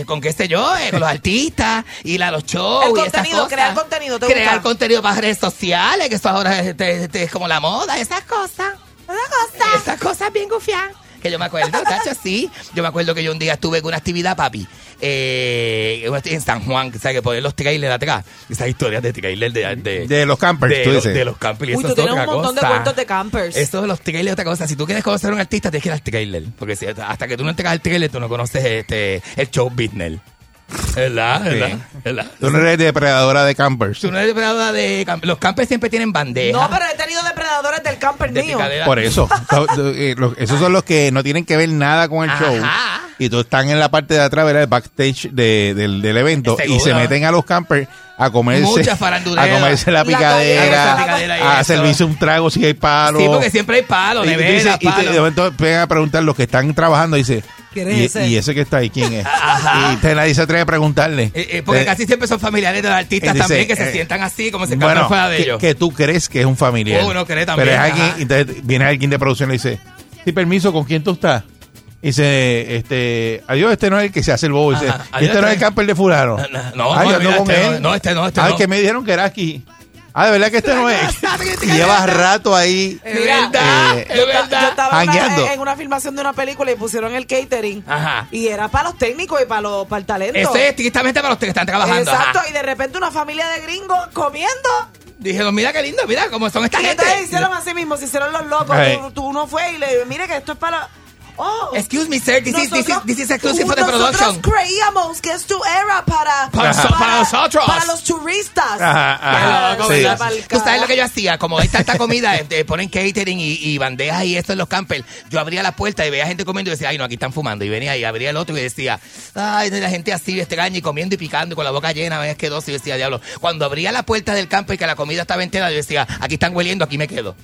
eh, con qué sé yo, eh, con los artistas, ir a los shows El y esas contenido, crear contenido, ¿te crear gusta? contenido para redes sociales, que eso ahora es, es como la moda, esas cosas. Esas cosas. Esas cosas bien gufiadas. Que yo me acuerdo, tacho, sí. Yo me acuerdo que yo un día estuve en una actividad, papi, eh, en San Juan, que sabes que ponen los trailers atrás. Esas historias de trailers de, de, De los campers, de tú los- dices. de los campers. y Uy, eso tú es tienes otra un montón de cuentos de campers. Eso de los trailers es otra cosa. Si tú quieres conocer a un artista, tienes que ir al trailer. Porque si, hasta que tú no entregas el trailer, tú no conoces este, el show business. ¿Verdad? ¿Verdad? ¿Verdad? Tú no eres depredadora de campers. Tú no eres depredadora de camp- Los campers siempre tienen bandeja. No, pero he tenido depredadores del camper de mío. picadera. Por eso. Eh, Esos son los que no tienen que ver nada con el Ajá. show. Y tú están en la parte de atrás, ¿verdad? El backstage de- del, del evento. Seguro. Y se meten a los campers a comerse. A comerse la picadera. la picadera y a servirse un trago si hay palo. Sí, porque siempre hay palos, Y te- momento empiezan a preguntar los que están trabajando. Y dice. ¿Quién es ¿Y, ese? y ese que está ahí quién es? Ajá. Y te- nadie se atreve a preguntarle. Eh, eh, porque Eh, casi siempre son familiares de los artistas dice, también que se sientan así, como si bueno, fuera de que, ellos. que tú crees que es un familiar. Uno cree también, Pero es alguien, entonces viene alguien de producción y le dice, sí, permiso, ¿con quién tú estás? Y dice, este, adiós, este no es el que se hace el bobo. Dice, Ajá, "¿Y adiós, este no es el este- camper de fulano. No, no, Ay, no, mira, con este él. no, no, este no, este Ay, no. que me dijeron que era aquí. Ah, de verdad que este no es. y lleva rato ahí. Es verdad, eh, es Yo, verdad. yo estaba en una, Jangueando. en una filmación de una película y pusieron el catering. Ajá. Y era para los técnicos y para, los, para el talento. Eso es estrictamente para los que están trabajando. Exacto, ajá. y de repente una familia de gringos comiendo. Dijeron, mira qué lindo, mira cómo son esta Y gente. entonces hicieron así mismo, se hicieron los locos. Tú, tú uno fue y le mire que esto es para... Oh, Excuse me, sir, this, is, this, is, nosotros- this is exclusive for the nosotros production. creíamos que esto era para... Para- para nosotros. Para los turistas. Ajá, ajá. Sí. Tú sabes lo que yo hacía, como hay tanta comida, este, ponen catering y, y bandejas y esto en los campers. Yo abría la puerta y veía gente comiendo y decía, ay, no, aquí están fumando. Y venía y abría el otro y decía, ay, la gente así, extraña y comiendo y picando y con la boca llena, ves que dos y decía, diablo. Cuando abría la puerta del camper y que la comida estaba entera, yo decía, aquí están hueliendo, aquí me quedo.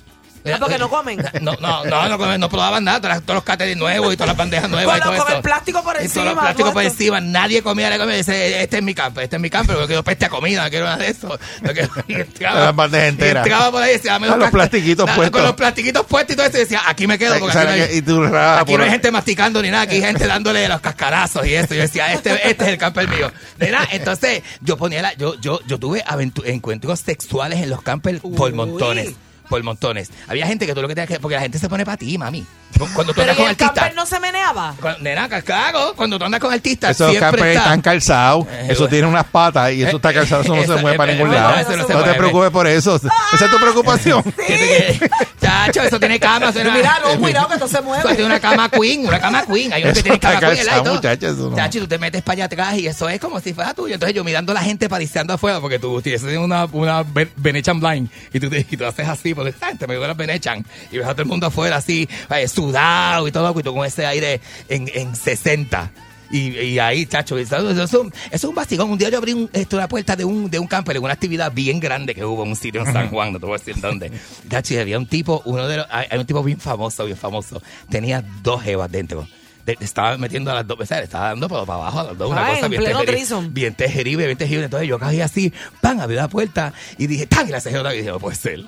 Ah, porque no comen. No, no, no, no, comen, no probaban nada, todas todos los catering nuevos y todas las bandejas nuevas y Con, todo con eso. el plástico por Y encima. todos los plásticos por encima, nadie comía, le comía, dice, este es mi camper, este es mi camper, porque yo peste a comida, no quiero nada de eso. No quiero- y entraba, Las bandejas enteras. entraba por ahí y decía, dame los plastiquitos puestos. Con los plastiquitos puestos y todo eso, y decía, aquí me quedo, porque aquí, ¿sabes no hay, Y tú, ah, aquí por- no hay gente masticando ni nada, aquí hay gente dándole los cascarazos y eso. Yo decía, este, este es el camper mío. Nena, entonces, yo ponía la, yo, yo, yo tuve encuentros sexuales en los campers por Uy. montones. Por montones. Había gente que tú lo que tenías que. Porque la gente se pone para ti, mami. Cuando tú andas ¿y con el artistas. camper no se meneaba? Cuando- Nena, claro, cuando tú andas con artistas, Esos campers está. están calzados, Eh, eso bueno. tiene unas patas y eso está calzado, eso no Eso- se mueve para eh, ningún eh, lado. no te preocupes por eso. Esa es tu preocupación. Tiene Chacho, eso tiene cama. Eso Mira, no, cuidado que esto se mueve. Eso tiene una cama queen, una cama queen. Hay unos que Eso tienen cama queen, calzado, muchacho, eso no. Chacho, y tú te metes para allá atrás y eso es como si fuera tuyo. Entonces yo mirando a la gente pariciando afuera, porque tú tienes una, una Benechan blind y tú, te- y tú haces así, porque ¿sabes? te me las Benechan y ves a todo el mundo afuera así, eh, sudado y todo, y tú con ese aire en, en 60. Y, y ahí, chacho, eso, eso- eso es un- eso es un bastigón. Un día yo abrí un, esto, la puerta de un, de un camper en una actividad bien grande que hubo en un sitio en San Juan, no te voy a decir dónde. Chacho, y había un tipo, uno de los, hay un tipo bien famoso, bien famoso. Tenía dos jevas dentro. De- estaba metiendo a las dos, ¿sabes? Estaba dando para, para abajo a las dos, una Ay, cosa en bien terrible, bien terrible, bien terrible. Entonces yo cogí así, pan, abrí la puerta y dije, ¡tan! Y la cerré otra vez y dije, no puede ser.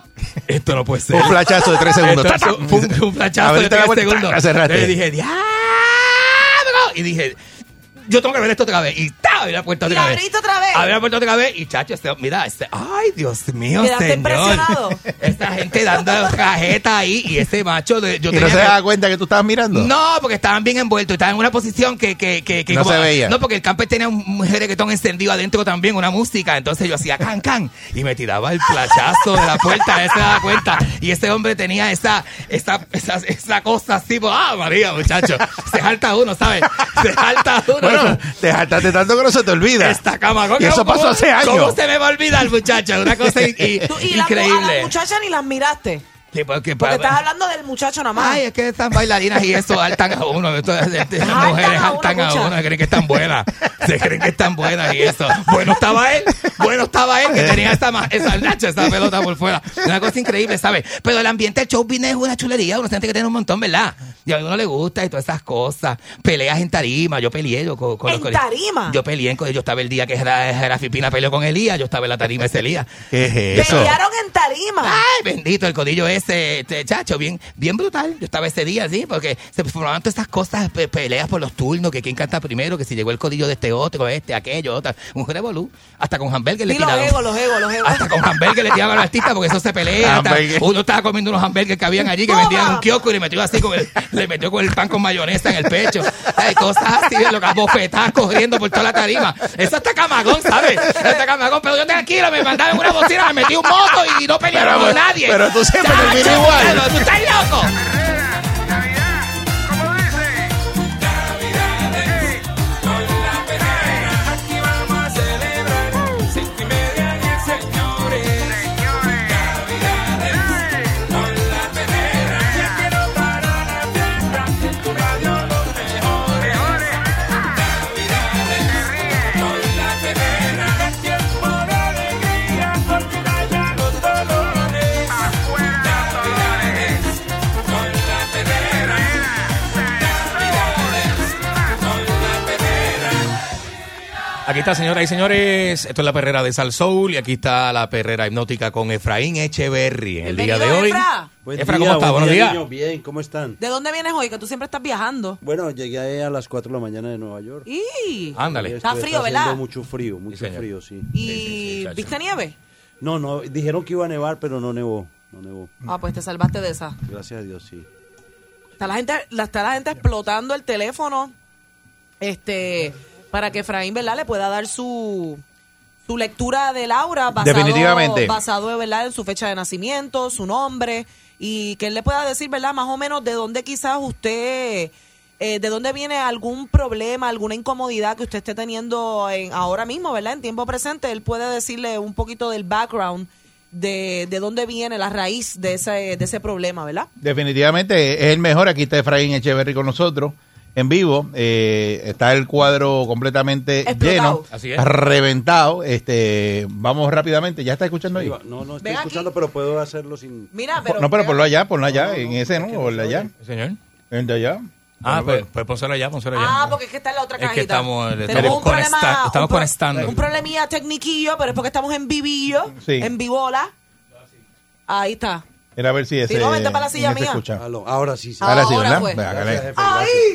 Esto no puede ser. Un flachazo de tres segundos. Un, un- flachazo de tres segundos. Entonces dije, ¡diablo! Y dije, yo tengo que ver esto otra vez. Y ¡ta! abrí la puerta Y otra vez. abriste otra vez. Abrí la puerta otra vez y chacho, este, mira, este, ay, Dios mío, Quedaste señor. impresionado. Esta gente dando cajeta ahí y ese macho de, yo Y no tenía se que- da cuenta que tú estabas mirando. no, porque estaban bien envueltos, estaban en una posición que, que, que, que No se veía. No, porque el camper tenía un, un reggaetón encendido adentro también, una música. Entonces yo hacía can can y me tiraba el flachazo de la puerta, él se daba cuenta. Y ese hombre tenía esa, esa, esa, esa cosa así, pues, ah, María, muchacho. Se jalta uno, ¿sabes? Se jalta uno. Bueno, te jaltaste tanto que no se te olvida. Esta cama, ¿cómo- Y eso cómo- pasó hace años. ¿Cómo se me va a olvidar, muchacho? Una cosa in- y- Tú- y la, a la increíble. muchacha ni las miraste. Que- porque- Porque estás hablando del muchacho nada más. Ay, es que estas bailarinas y eso altan a uno. Estas mujeres altan a uno, se creen que están buenas. Se creen que están buenas y eso. Bueno estaba él, bueno estaba él, que tenía esa, ma- esa nacha, esa pelota por fuera. Una cosa increíble, ¿sabes? Pero el ambiente del show business es una chulería, uno siente que tiene un montón, ¿verdad? Y a uno le gusta y todas esas cosas. Peleas en tarima, yo peleé yo con, con ¿En los tarima? Yo peleé con yo estaba el día que Ra- Rafi Pina peleó con Elías, yo estaba en la tarima ese día. ¿Qué es eso? Pelearon en tarima. Ay, bendito, el codillo ese, este, chacho, bien, bien brutal. Yo estaba ese día, sí, porque se formaban todas estas cosas, pe- peleas por los turnos, que quién canta primero, que si llegó el codillo de este otro, este, aquello, otra. Un revolú. Hasta con hamburger le Y los egos, los egos, los egos. Hasta con hamburger le tiraban al artista porque eso se pelea. hasta- uno estaba comiendo unos hamburgers que habían allí que Toma. vendían en un kiosco y le metió así con el, le metió con el pan con mayonesa en el pecho. Hay cosas así, lo que bofetadas corriendo por toda la tarima. Eso está camagón, ¿sabes? Eso está camagón, pero yo tranquilo, me mandaron una bocina, me metí un moto y no pelearon con nadie. pero tú siempre terminas igual. Tú estás loco. Aquí está, señoras y señores. Esto es la perrera de Sal Soul y aquí está la perrera hipnótica con Efraín Echeverry. El día de hoy. Efra. Buen Efra, día, ¿cómo está? buen Buenos día, días. niños. Bien, ¿cómo están? ¿De dónde vienes hoy? Que tú siempre estás viajando. Bueno, llegué a las 4 de la mañana de Nueva York. Y, Ándale. Está frío, haciendo ¿verdad? mucho frío, mucho señor. frío, sí. y. ¿viste nieve? No, no, dijeron que iba a nevar, pero no nevó, no nevó. Ah, pues te salvaste de esa. Gracias a Dios, sí. Está la gente, la, está la gente explotando el teléfono este para que Efraín, ¿verdad? Le pueda dar su su lectura de Laura basado, Definitivamente. basado ¿verdad? en su fecha de nacimiento, su nombre y que él le pueda decir, ¿verdad? Más o menos de dónde quizás usted eh, de dónde viene algún problema, alguna incomodidad que usted esté teniendo en, ahora mismo, ¿verdad? En tiempo presente, él puede decirle un poquito del background de, de dónde viene la raíz de ese, de ese problema, ¿verdad? Definitivamente es el mejor. Aquí está Efraín Echeverry con nosotros en vivo. Eh, está el cuadro completamente Explotado. lleno, Así es. reventado. Este, vamos rápidamente. ¿Ya está escuchando ahí? No, no estoy Ven aquí. escuchando, pero puedo hacerlo sin... Mira, pero... no, pero ponlo allá, ponlo allá, No, no, en no, ese, es ¿no? que no Ponlo se allá. oye. Señor. El de allá. Ah, pues, pues pónselo allá, pónselo allá. Ah, porque es que está en la otra Es que cajita. estamos- Tenemos estamos un problema, conecta- estamos un pro- conectando. Un problemilla tecniquillo, pero es porque estamos en vivillo, Sí. en vivola. Ahí está. Era a ver si ese. no, vente para la silla mía. escucha. Aló, ahora sí, sí. Ahora sí, Ahora ¿verdad? fue. Ve, hágale-.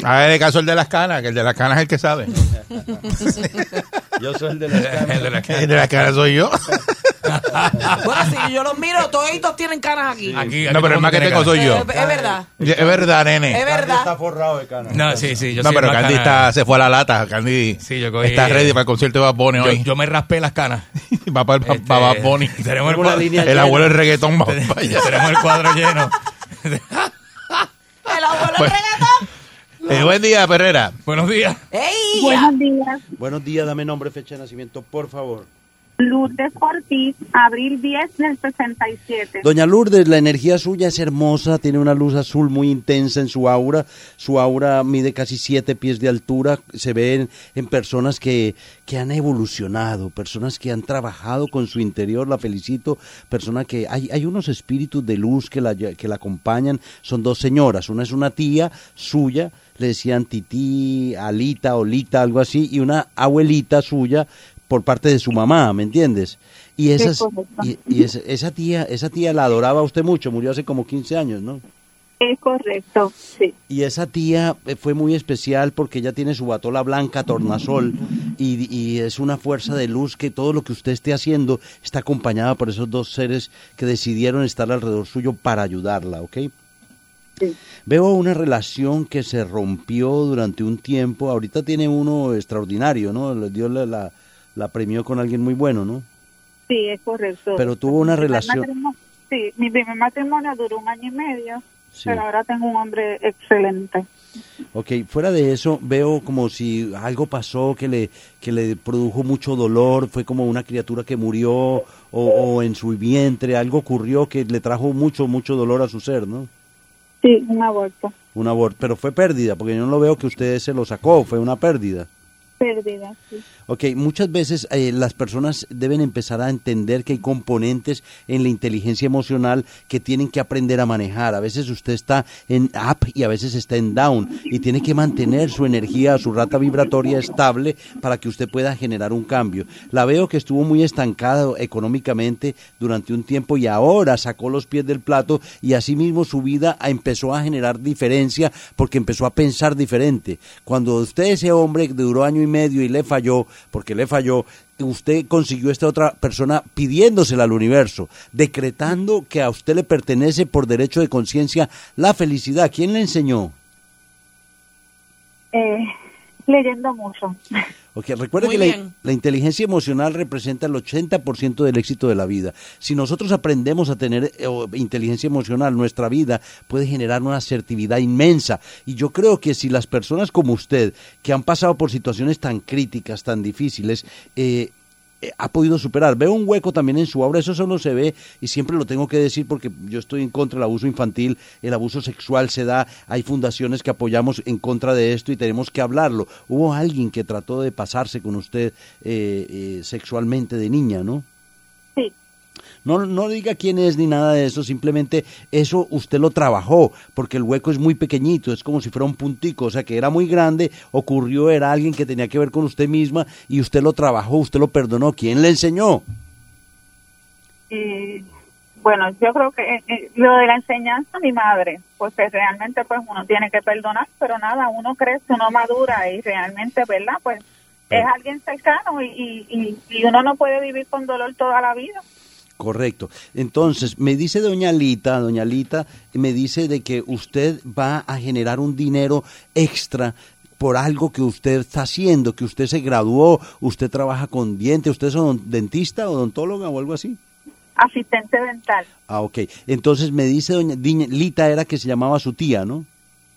Hágale caso el de las canas, que el de las canas es el que sabe. Yo soy el de las canas. El de la cara. El de la cara soy yo. Bueno, si yo los miro, toditos tienen canas aquí. Aquí, No, pero el más que tengo soy yo. Es, es verdad. Es verdad, nene. Es Candy verdad. está forrado de canas. No, sí, sí. Yo No, soy pero Candy está, se fue a la lata. Candy Sí, yo cogí- está ready para el concierto de Bad Bunny Yo, hoy. yo me raspé las canas. va para, el, Este, para Bad Bunny. Tenemos el, línea El llena. abuelo del reggaetón tenemos el cuadro lleno. El abuelo Pues- del reggaetón. Eh, buen día, Perrera. Buenos días. Buenos días. Buenos días, dame nombre, fecha de nacimiento, por favor. Lourdes Ortiz, abril 10 del 67. Doña Lourdes, la energía suya es hermosa, tiene una luz azul muy intensa en su aura. Su aura mide casi siete pies de altura. Se ve en, en personas que, que han evolucionado, personas que han trabajado con su interior. La felicito. Persona que hay, hay unos espíritus de luz que la, que la acompañan. Son dos señoras. Una es una tía suya, le decían tití, alita, olita, algo así, y una abuelita suya por parte de su mamá, ¿me entiendes? Y esas, y, y esa, esa tía, esa tía la adoraba a usted mucho, murió hace como 15 años, ¿no? Es correcto, sí. Y esa tía eh, fue muy especial porque ella tiene su batola blanca, tornasol, y, y es una fuerza de luz que todo lo que usted esté haciendo está acompañada por esos dos seres que decidieron estar alrededor suyo para ayudarla, ¿ok? Sí. Veo una relación que se rompió durante un tiempo, ahorita tiene uno extraordinario, ¿no? Le- Dios la, la, la premió con alguien muy bueno, ¿no? Sí, es correcto. Pero tuvo una Mi relación- Sí, mi primer matrimonio duró un año y medio, Sí. pero ahora tengo un hombre excelente. Ok, fuera de eso, veo como si algo pasó que le, que le produjo mucho dolor, fue como una criatura que murió o, o en su vientre, algo ocurrió que le trajo mucho, mucho dolor a su ser, ¿no? Sí, un aborto. Un aborto, pero fue pérdida, porque yo no lo veo que usted se lo sacó, fue una pérdida. Pérdida, sí. Ok, muchas veces eh, las personas deben empezar a entender que hay componentes en la inteligencia emocional que tienen que aprender a manejar. A veces usted está en up y a veces está en down y tiene que mantener su energía, su rata vibratoria estable para que usted pueda generar un cambio. La veo que estuvo muy estancada económicamente durante un tiempo y ahora sacó los pies del plato y asimismo su vida empezó a generar diferencia porque empezó a pensar diferente. Cuando usted ese hombre duró año y medio y le falló, porque le falló, usted consiguió esta otra persona pidiéndosela al universo, decretando que a usted le pertenece por derecho de conciencia la felicidad. ¿Quién le enseñó? Eh, leyendo mucho. Ok, recuerde Muy que la, inteligencia emocional representa el 80% del éxito de la vida. Si nosotros aprendemos a tener eh, inteligencia emocional, nuestra vida puede generar una asertividad inmensa. Y yo creo que si las personas como usted, que han pasado por situaciones tan críticas, tan difíciles, eh, ha podido superar. Veo un hueco también en su obra, eso solo se ve y siempre lo tengo que decir porque yo estoy en contra del abuso infantil, el abuso sexual se da, hay fundaciones que apoyamos en contra de esto y tenemos que hablarlo. Hubo alguien que trató de pasarse con usted eh, eh, sexualmente de niña, ¿no? Sí, No, no diga quién es ni nada de eso, simplemente eso usted lo trabajó, porque el hueco es muy pequeñito, es como si fuera un puntico, o sea que era muy grande, ocurrió, era alguien que tenía que ver con usted misma y usted lo trabajó, usted lo perdonó. ¿Quién le enseñó? y bueno, yo creo que eh, eh, lo de la enseñanza, mi madre, porque realmente pues uno tiene que perdonar, pero nada, uno crece, uno madura y realmente, ¿verdad? Pues es alguien cercano y, y, y, y uno no puede vivir con dolor toda la vida. Correcto. Entonces, me dice doña Lita, doña Lita, me dice de que usted va a generar un dinero extra por algo que usted está haciendo, que usted se graduó, usted trabaja con dientes, usted es odon- dentista, odontóloga o algo así. Asistente dental, Ah, ok. Entonces me dice doña Lita era que se llamaba su tía, ¿no?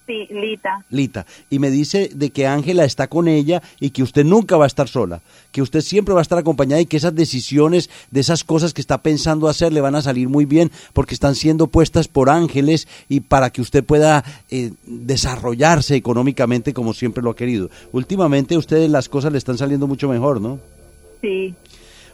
Sí, Lita. Lita. Y me dice de que Ángela está con ella y que usted nunca va a estar sola, que usted siempre va a estar acompañada y que esas decisiones de esas cosas que está pensando hacer le van a salir muy bien porque están siendo puestas por ángeles y para que usted pueda eh, desarrollarse económicamente como siempre lo ha querido. Últimamente a ustedes las cosas le están saliendo mucho mejor, ¿no? Sí,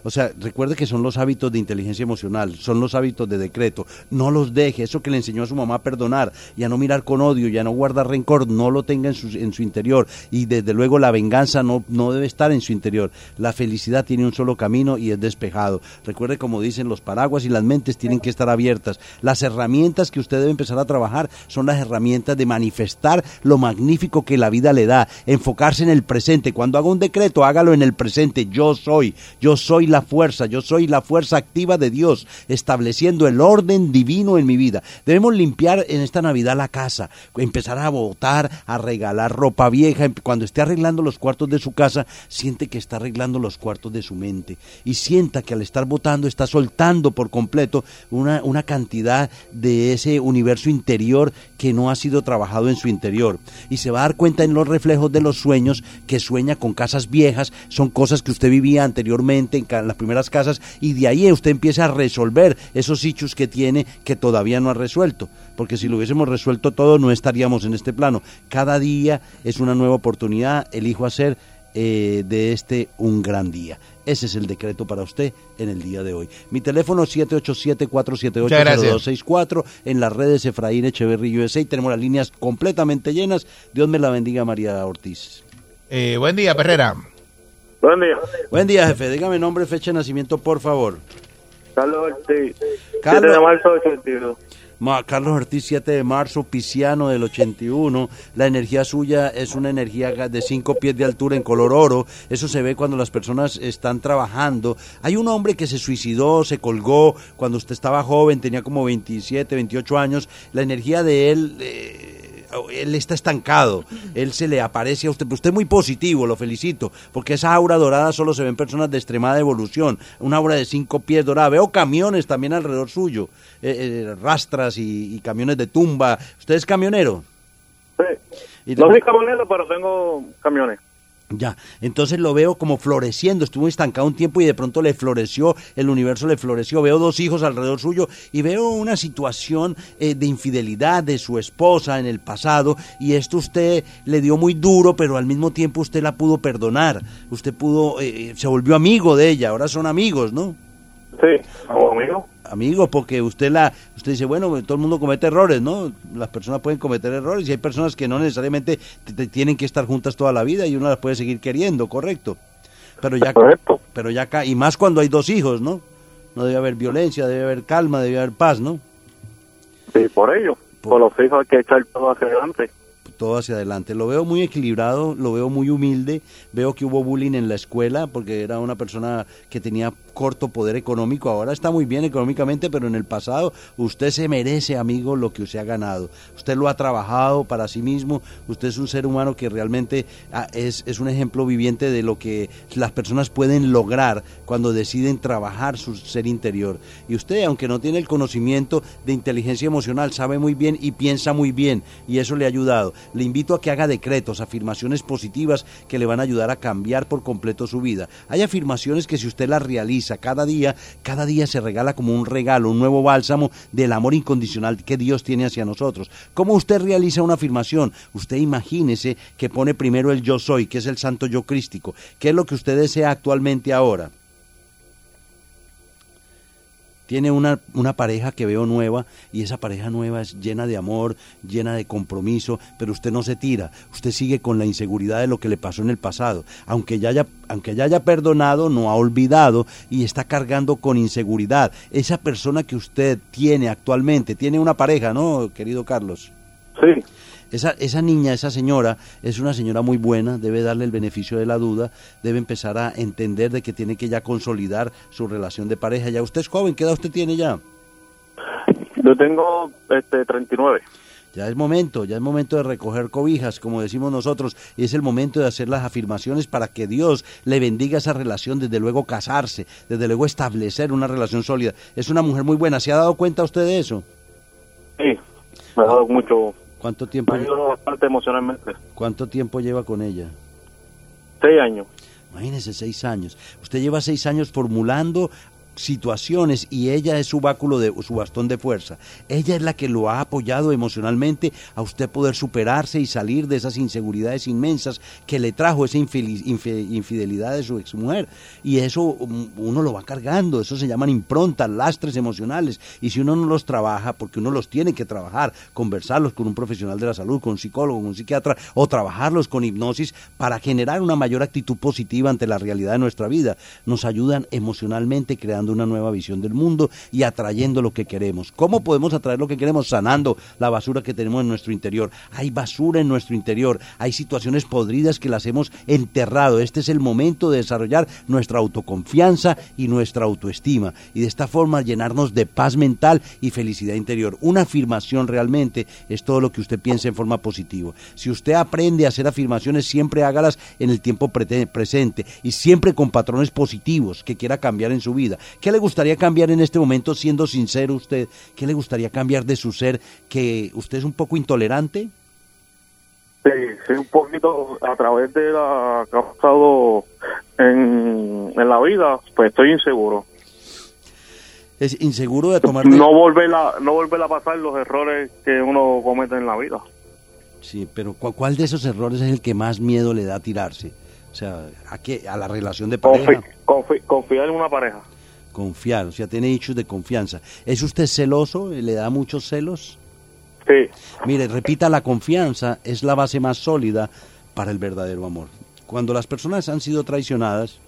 O sea, recuerde que son los hábitos de inteligencia emocional, son los hábitos de decreto. No los deje, eso que le enseñó a su mamá a perdonar y a no mirar con odio y a no guardar rencor, no lo tenga en su, en su interior. Y desde luego la venganza no, no debe estar en su interior. La felicidad tiene un solo camino y es despejado. Recuerde, como dicen, los paraguas y las mentes tienen que estar abiertas. Las herramientas que usted debe empezar a trabajar son las herramientas de manifestar lo magnífico que la vida le da, enfocarse en el presente. Cuando haga un decreto, hágalo en el presente. Yo soy, yo soy la fuerza, yo soy la fuerza activa de Dios, estableciendo el orden divino en mi vida. Debemos limpiar en esta Navidad la casa, empezar a botar, a regalar ropa vieja. Cuando esté arreglando los cuartos de su casa, siente que está arreglando los cuartos de su mente y sienta que al estar botando está soltando por completo una, una cantidad de ese universo interior que no ha sido trabajado en su interior. Y se va a dar cuenta en los reflejos de los sueños que sueña con casas viejas, son cosas que usted vivía anteriormente en las primeras casas y de ahí usted empieza a resolver esos hechos que tiene que todavía no ha resuelto. Porque si lo hubiésemos resuelto todo no estaríamos en este plano. Cada día es una nueva oportunidad, elijo hacer eh, de este un gran día. Ese es el decreto para usted en el día de hoy. Mi teléfono 787-478-0264. En las redes Efraín Echeverry USA. Tenemos las líneas completamente llenas. Dios me la bendiga, María Ortiz. Eh, buen día, Perrera. Buen día. Buen día, jefe. Dígame nombre, fecha de nacimiento, por favor. Carlos Ortiz. 7 Carlos- de marzo de 82. Ma- Carlos Ortiz, 7 de marzo, pisciano del 81. La energía suya es una energía de 5 pies de altura en color oro. Eso se ve cuando las personas están trabajando. Hay un hombre que se suicidó, se colgó cuando usted estaba joven, tenía como 27, 28 años. La energía de él... eh, él está estancado, él se le aparece a usted, pero usted es muy positivo, lo felicito, porque esa aura dorada solo se ve en personas de extremada evolución, una aura de cinco pies dorada, veo camiones también alrededor suyo, eh, eh, rastras y, y camiones de tumba, ¿usted es camionero? Sí. No soy camionero, pero tengo camiones. Ya, entonces lo veo como floreciendo, estuvo estancado un tiempo y de pronto le floreció, el universo le floreció, veo dos hijos alrededor suyo y veo una situación eh, de infidelidad de su esposa en el pasado y esto usted le dio muy duro, pero al mismo tiempo usted la pudo perdonar, usted pudo, eh, se volvió amigo de ella, ahora son amigos, ¿no? Sí, como amigo. Amigo, porque usted la, usted dice, bueno, todo el mundo comete errores, ¿no? Las personas pueden cometer errores y hay personas que no necesariamente te- te tienen que estar juntas toda la vida y uno las puede seguir queriendo, correcto. Pero ya, pero ya acá, y más cuando hay dos hijos, ¿no? No debe haber violencia, debe haber calma, debe haber paz, ¿no? Sí, por ello. Por los hijos hay que echar todo hacia adelante. todo hacia adelante. Lo veo muy equilibrado, lo veo muy humilde, veo que hubo bullying en la escuela porque era una persona que tenía corto poder económico, ahora está muy bien económicamente, pero en el pasado usted se merece, amigo, lo que usted ha ganado. Usted lo ha trabajado para sí mismo, usted es un ser humano que realmente ah, es, es un ejemplo viviente de lo que las personas pueden lograr cuando deciden trabajar su ser interior. Y usted, aunque no tiene el conocimiento de inteligencia emocional, sabe muy bien y piensa muy bien, y eso le ha ayudado. Le invito a que haga decretos, afirmaciones positivas que le van a ayudar a cambiar por completo su vida. Hay afirmaciones que si usted las realiza cada día, cada día se regala como un regalo, un nuevo bálsamo del amor incondicional que Dios tiene hacia nosotros. ¿Cómo usted realiza una afirmación? Usted imagínese que pone primero el yo soy, que es el santo yo crístico. ¿Qué es lo que usted desea actualmente ahora? Tiene una, una pareja que veo nueva y esa pareja nueva es llena de amor, llena de compromiso, pero usted no se tira, usted sigue con la inseguridad de lo que le pasó en el pasado. Aunque ya haya, aunque ya haya perdonado, no ha olvidado y está cargando con inseguridad. Esa persona que usted tiene actualmente, tiene una pareja, ¿no, querido Carlos? Sí. Esa, esa niña, esa señora, es una señora muy buena, debe darle el beneficio de la duda, debe empezar a entender de que tiene que ya consolidar su relación de pareja. Ya usted es joven, ¿qué edad usted tiene ya? Yo tengo este 39. Ya es momento, ya es momento de recoger cobijas, como decimos nosotros, y es el momento de hacer las afirmaciones para que Dios le bendiga esa relación, desde luego casarse, desde luego establecer una relación sólida. Es una mujer muy buena, ¿se ha dado cuenta usted de eso? Sí, me ha dado mucho. ¿Cuánto tiempo, Me bastante emocionalmente. cuánto tiempo lleva con ella? Seis años. Imagínese, seis años. Usted lleva seis años formulando situaciones y ella es su báculo de su bastón de fuerza. Ella es la que lo ha apoyado emocionalmente a usted poder superarse y salir de esas inseguridades inmensas que le trajo esa infidelidad de su exmujer. Y eso mm, uno lo va cargando, eso se llaman improntas, lastres emocionales. Y si uno no los trabaja, porque uno los tiene que trabajar, conversarlos con un profesional de la salud, con un psicólogo, con un psiquiatra, o trabajarlos con hipnosis para generar una mayor actitud positiva ante la realidad de nuestra vida, nos ayudan emocionalmente creando una nueva visión del mundo y atrayendo lo que queremos. ¿Cómo podemos atraer lo que queremos? Sanando la basura que tenemos en nuestro interior. Hay basura en nuestro interior, hay situaciones podridas que las hemos enterrado. Este es el momento de desarrollar nuestra autoconfianza y nuestra autoestima y de esta forma llenarnos de paz mental y felicidad interior. Una afirmación realmente es todo lo que usted piensa en forma positiva. Si usted aprende a hacer afirmaciones, siempre hágalas en el tiempo presente y siempre con patrones positivos que quiera cambiar en su vida. ¿Qué le gustaría cambiar en este momento siendo sincero usted? ¿Qué le gustaría cambiar de su ser que usted es un poco intolerante? Sí, sí, un poquito a través de la que ha pasado en, en la vida, pues estoy inseguro. Es inseguro de tomar No volver a, no volver a pasar los errores que uno comete en la vida. Sí, pero ¿cu- ¿cuál de esos errores es el que más miedo le da a tirarse? O sea, ¿a qué? ¿A la relación de pareja? Confi- confi- confiar en una pareja. Confiar, o sea, tiene hechos de confianza. ¿Es usted celoso? ¿Le da muchos celos? Sí. Mire, repita, la confianza es la base más sólida para el verdadero amor. Cuando las personas han sido traicionadas,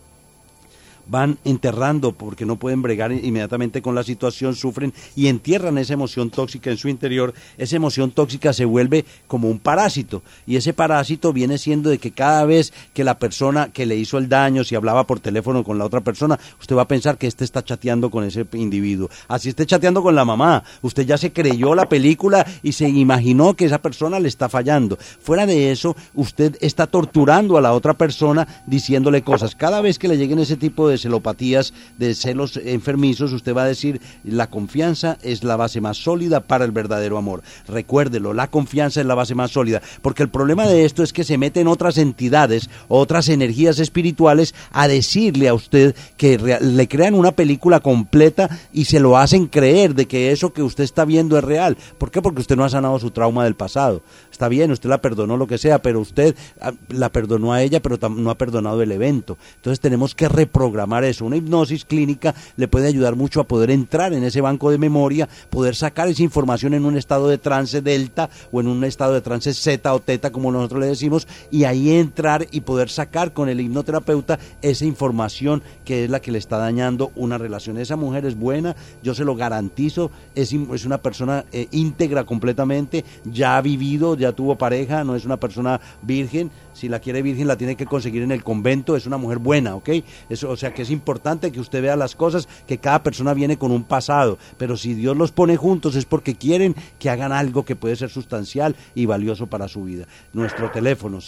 van enterrando porque no pueden bregar inmediatamente con la situación, sufren y entierran esa emoción tóxica en su interior. Esa emoción tóxica se vuelve como un parásito y ese parásito viene siendo de que cada vez que la persona que le hizo el daño, si hablaba por teléfono con la otra persona, usted va a pensar que este está chateando con ese individuo. Así esté chateando con la mamá, usted ya se creyó la película y se imaginó que esa persona le está fallando. Fuera de eso, usted está torturando a la otra persona diciéndole cosas. Cada vez que le lleguen ese tipo de celopatías, de celos enfermizos, usted va a decir, la confianza es la base más sólida para el verdadero amor. Recuérdelo, la confianza es la base más sólida, porque el problema de esto es que se meten otras entidades, otras energías espirituales a decirle a usted que le crean una película completa y se lo hacen creer de que eso que usted está viendo es real. ¿Por qué? Porque usted no ha sanado su trauma del pasado. Está bien, usted la perdonó lo que sea, pero usted ah, la perdonó a ella, pero no ha perdonado el evento. Entonces tenemos que reprogramar eso. Una hipnosis clínica le puede ayudar mucho a poder entrar en ese banco de memoria, poder sacar esa información en un estado de trance delta o en un estado de trance zeta o teta, como nosotros le decimos, y ahí entrar y poder sacar con el hipnoterapeuta esa información que es la que le está dañando una relación. Esa mujer es buena, yo se lo garantizo, es, es una persona eh, íntegra completamente, ya ha vivido, ya tuvo pareja, no es una persona virgen. Si la quiere virgen, la tiene que conseguir en el convento. Es una mujer buena, ¿ok? Eso, o sea que es importante que usted vea las cosas, que cada persona viene con un pasado. Pero si Dios los pone juntos es porque quieren que hagan algo que puede ser sustancial y valioso para su vida. Nuestro teléfono,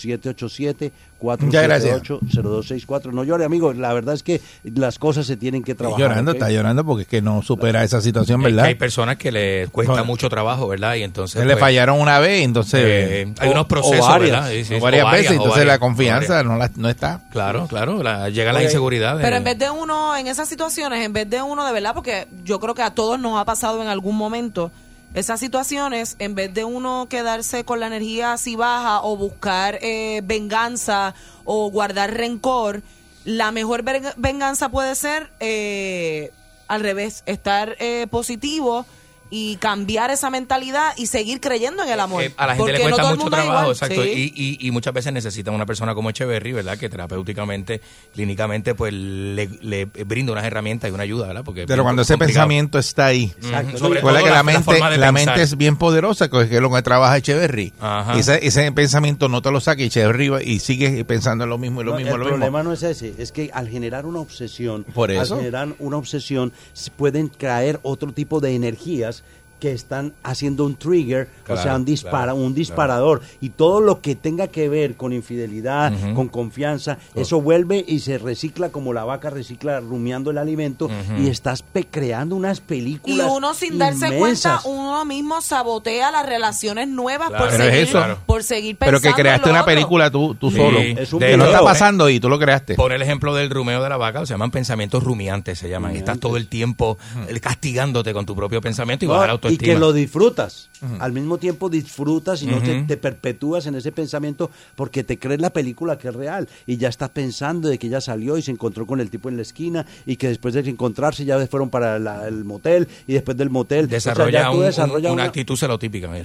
787-478-0264. No llore, amigo. La verdad es que las cosas se tienen que Está trabajar. llorando, ¿ok? está llorando porque es que no supera esa situación, Es que ¿verdad? hay personas que les cuesta Bueno. mucho trabajo, ¿verdad? Y entonces. Se le pues, fallaron una vez, entonces. eh, hay o- unos o procesos, varias, ¿verdad? Sí, sí, o varias o veces, varias, o entonces varias, la confianza no, la- no está. Claro, claro. la- llega la Oye, inseguridad. Pero en vez de uno, en esas situaciones, en vez de uno de verdad, porque yo creo que a todos nos ha pasado en algún momento, esas situaciones, en vez de uno quedarse con la energía así baja o buscar eh, venganza o guardar rencor, la mejor venganza puede ser eh, al revés, estar eh, positivo y cambiar esa mentalidad y seguir creyendo en el amor. Eh, a la gente le Porque cuesta mucho trabajo, igual. exacto. Sí. Y, y, y muchas veces necesitan una persona como Echeverry, ¿verdad? Que terapéuticamente, clínicamente, pues le, le brinda unas herramientas y una ayuda, ¿verdad? Porque Pero cuando ese complicado. pensamiento está ahí, Exacto. Sobre recuerda que la- mente, la mente es bien poderosa, que es lo que trabaja Echeverry. Ese, ese pensamiento no te lo saca Echeverry y sigue pensando en lo mismo y lo No, mismo, el lo problema mismo. no es ese, es que al generar una obsesión, Por eso. al generar una obsesión, se pueden caer otro tipo de energías que están haciendo un trigger, o Claro, sea, un, dispara, claro, un disparador. Y todo lo que tenga que ver con infidelidad, Ujú. con confianza, eso vuelve y se recicla como la vaca recicla rumiando el alimento Ujú. y estás creando unas Y películas uno sin darse inmensas. cuenta, uno mismo sabotea las relaciones nuevas Claro. por, Pero es seguir, eso. por seguir Pero pensando que creaste en lo una otro. película tú, tú Sí, solo. es un que no está pasando y tú lo creaste. Pon el ejemplo del rumeo de la vaca, se llaman pensamientos rumiantes, se llaman. Estás todo el tiempo eh, castigándote con tu propio pensamiento y No, bajar la y que lo disfrutas. Al mismo tiempo disfrutas y no te, perpetúas en ese pensamiento porque te crees la película que es real y ya estás pensando de que ella salió y se encontró con el tipo en la esquina y que después de encontrarse ya fueron para la- el motel y después del motel o sea, Desarrolla, ya un- una, una- actitud celotípica.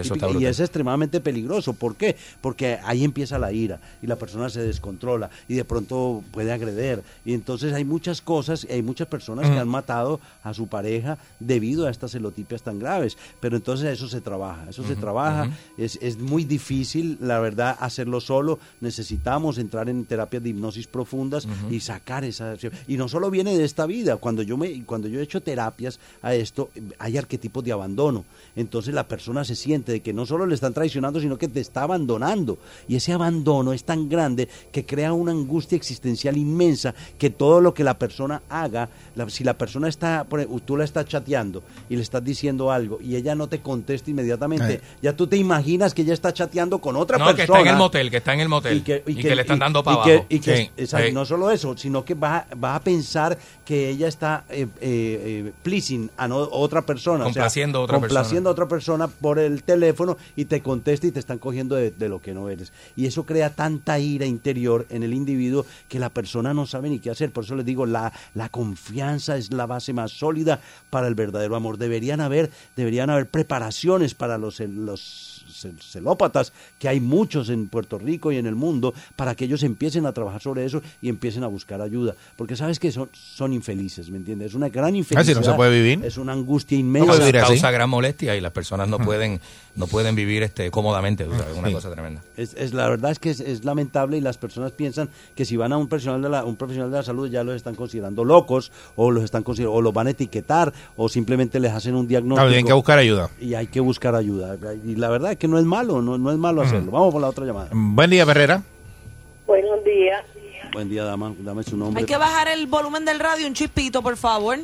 es- y es extremadamente peligroso. ¿Por qué? Porque ahí empieza la ira y la persona se descontrola y de pronto puede agreder. Y entonces hay muchas cosas, hay muchas personas que han matado a su pareja debido a estas celotipias tan graves. Pero entonces eso se trabaja, eso se Ujú, trabaja. ujú. Es, es muy difícil, la verdad, hacerlo solo. Necesitamos entrar en terapias de hipnosis profundas Ujú. y sacar esa... Y no solo viene de esta vida. Cuando yo, me, cuando yo he hecho terapias a esto, hay arquetipos de abandono. Entonces la persona se siente de que no solo le están traicionando, sino que te está abandonando. Y ese abandono es tan grande que crea una angustia existencial inmensa que todo lo que la persona haga, la- si la persona está, ejemplo, tú la estás chateando y le estás diciendo algo y ella no te contesta inmediatamente, Eh. ya tú te imaginas que ella está chateando con otra no, persona. que está en el motel, que está en el motel. Y que, le están y- dando para y que- abajo. y que- Sí, sí. no solo eso, sino que va, va a pensar que ella está eh, eh, eh, pleasing a no- otra persona. o sea, Complaciendo a otra complaciendo a otra persona por el teléfono y te contesta y te están cogiendo de, de lo que no eres. Y eso crea tanta ira interior en el individuo que la persona no sabe ni qué hacer. Por eso les digo, la, la confianza es la base más sólida para el verdadero amor. Deberían haber, deberían haber preparaciones para los, los cel- celópatas, que hay muchos en Puerto Rico y en el mundo, para que ellos empiecen a trabajar sobre eso y empiecen a buscar ayuda. Porque sabes que son, son infelices, ¿me entiendes? Es una gran Ah, infelicidad. si no se puede vivir. Es una angustia inmensa. causa gran molestia y las personas no pueden no pueden vivir este cómodamente. o sea, es una Sí. cosa tremenda. Es, es- la verdad es que es, es lamentable y las personas piensan que si van a un profesional de la, un profesional de la salud ya los están considerando locos o los están consider- o los van a etiquetar o simplemente les hacen un diagnóstico. Claro, tienen que buscar ayuda. Y hay que buscar ayuda. Y la verdad es que no es malo, no, no es malo hacerlo. Vamos por la otra llamada. Buen día, Herrera. Buenos días. Buen día, dama. Dame su nombre. Hay que bajar el volumen del radio un chispito, por favor,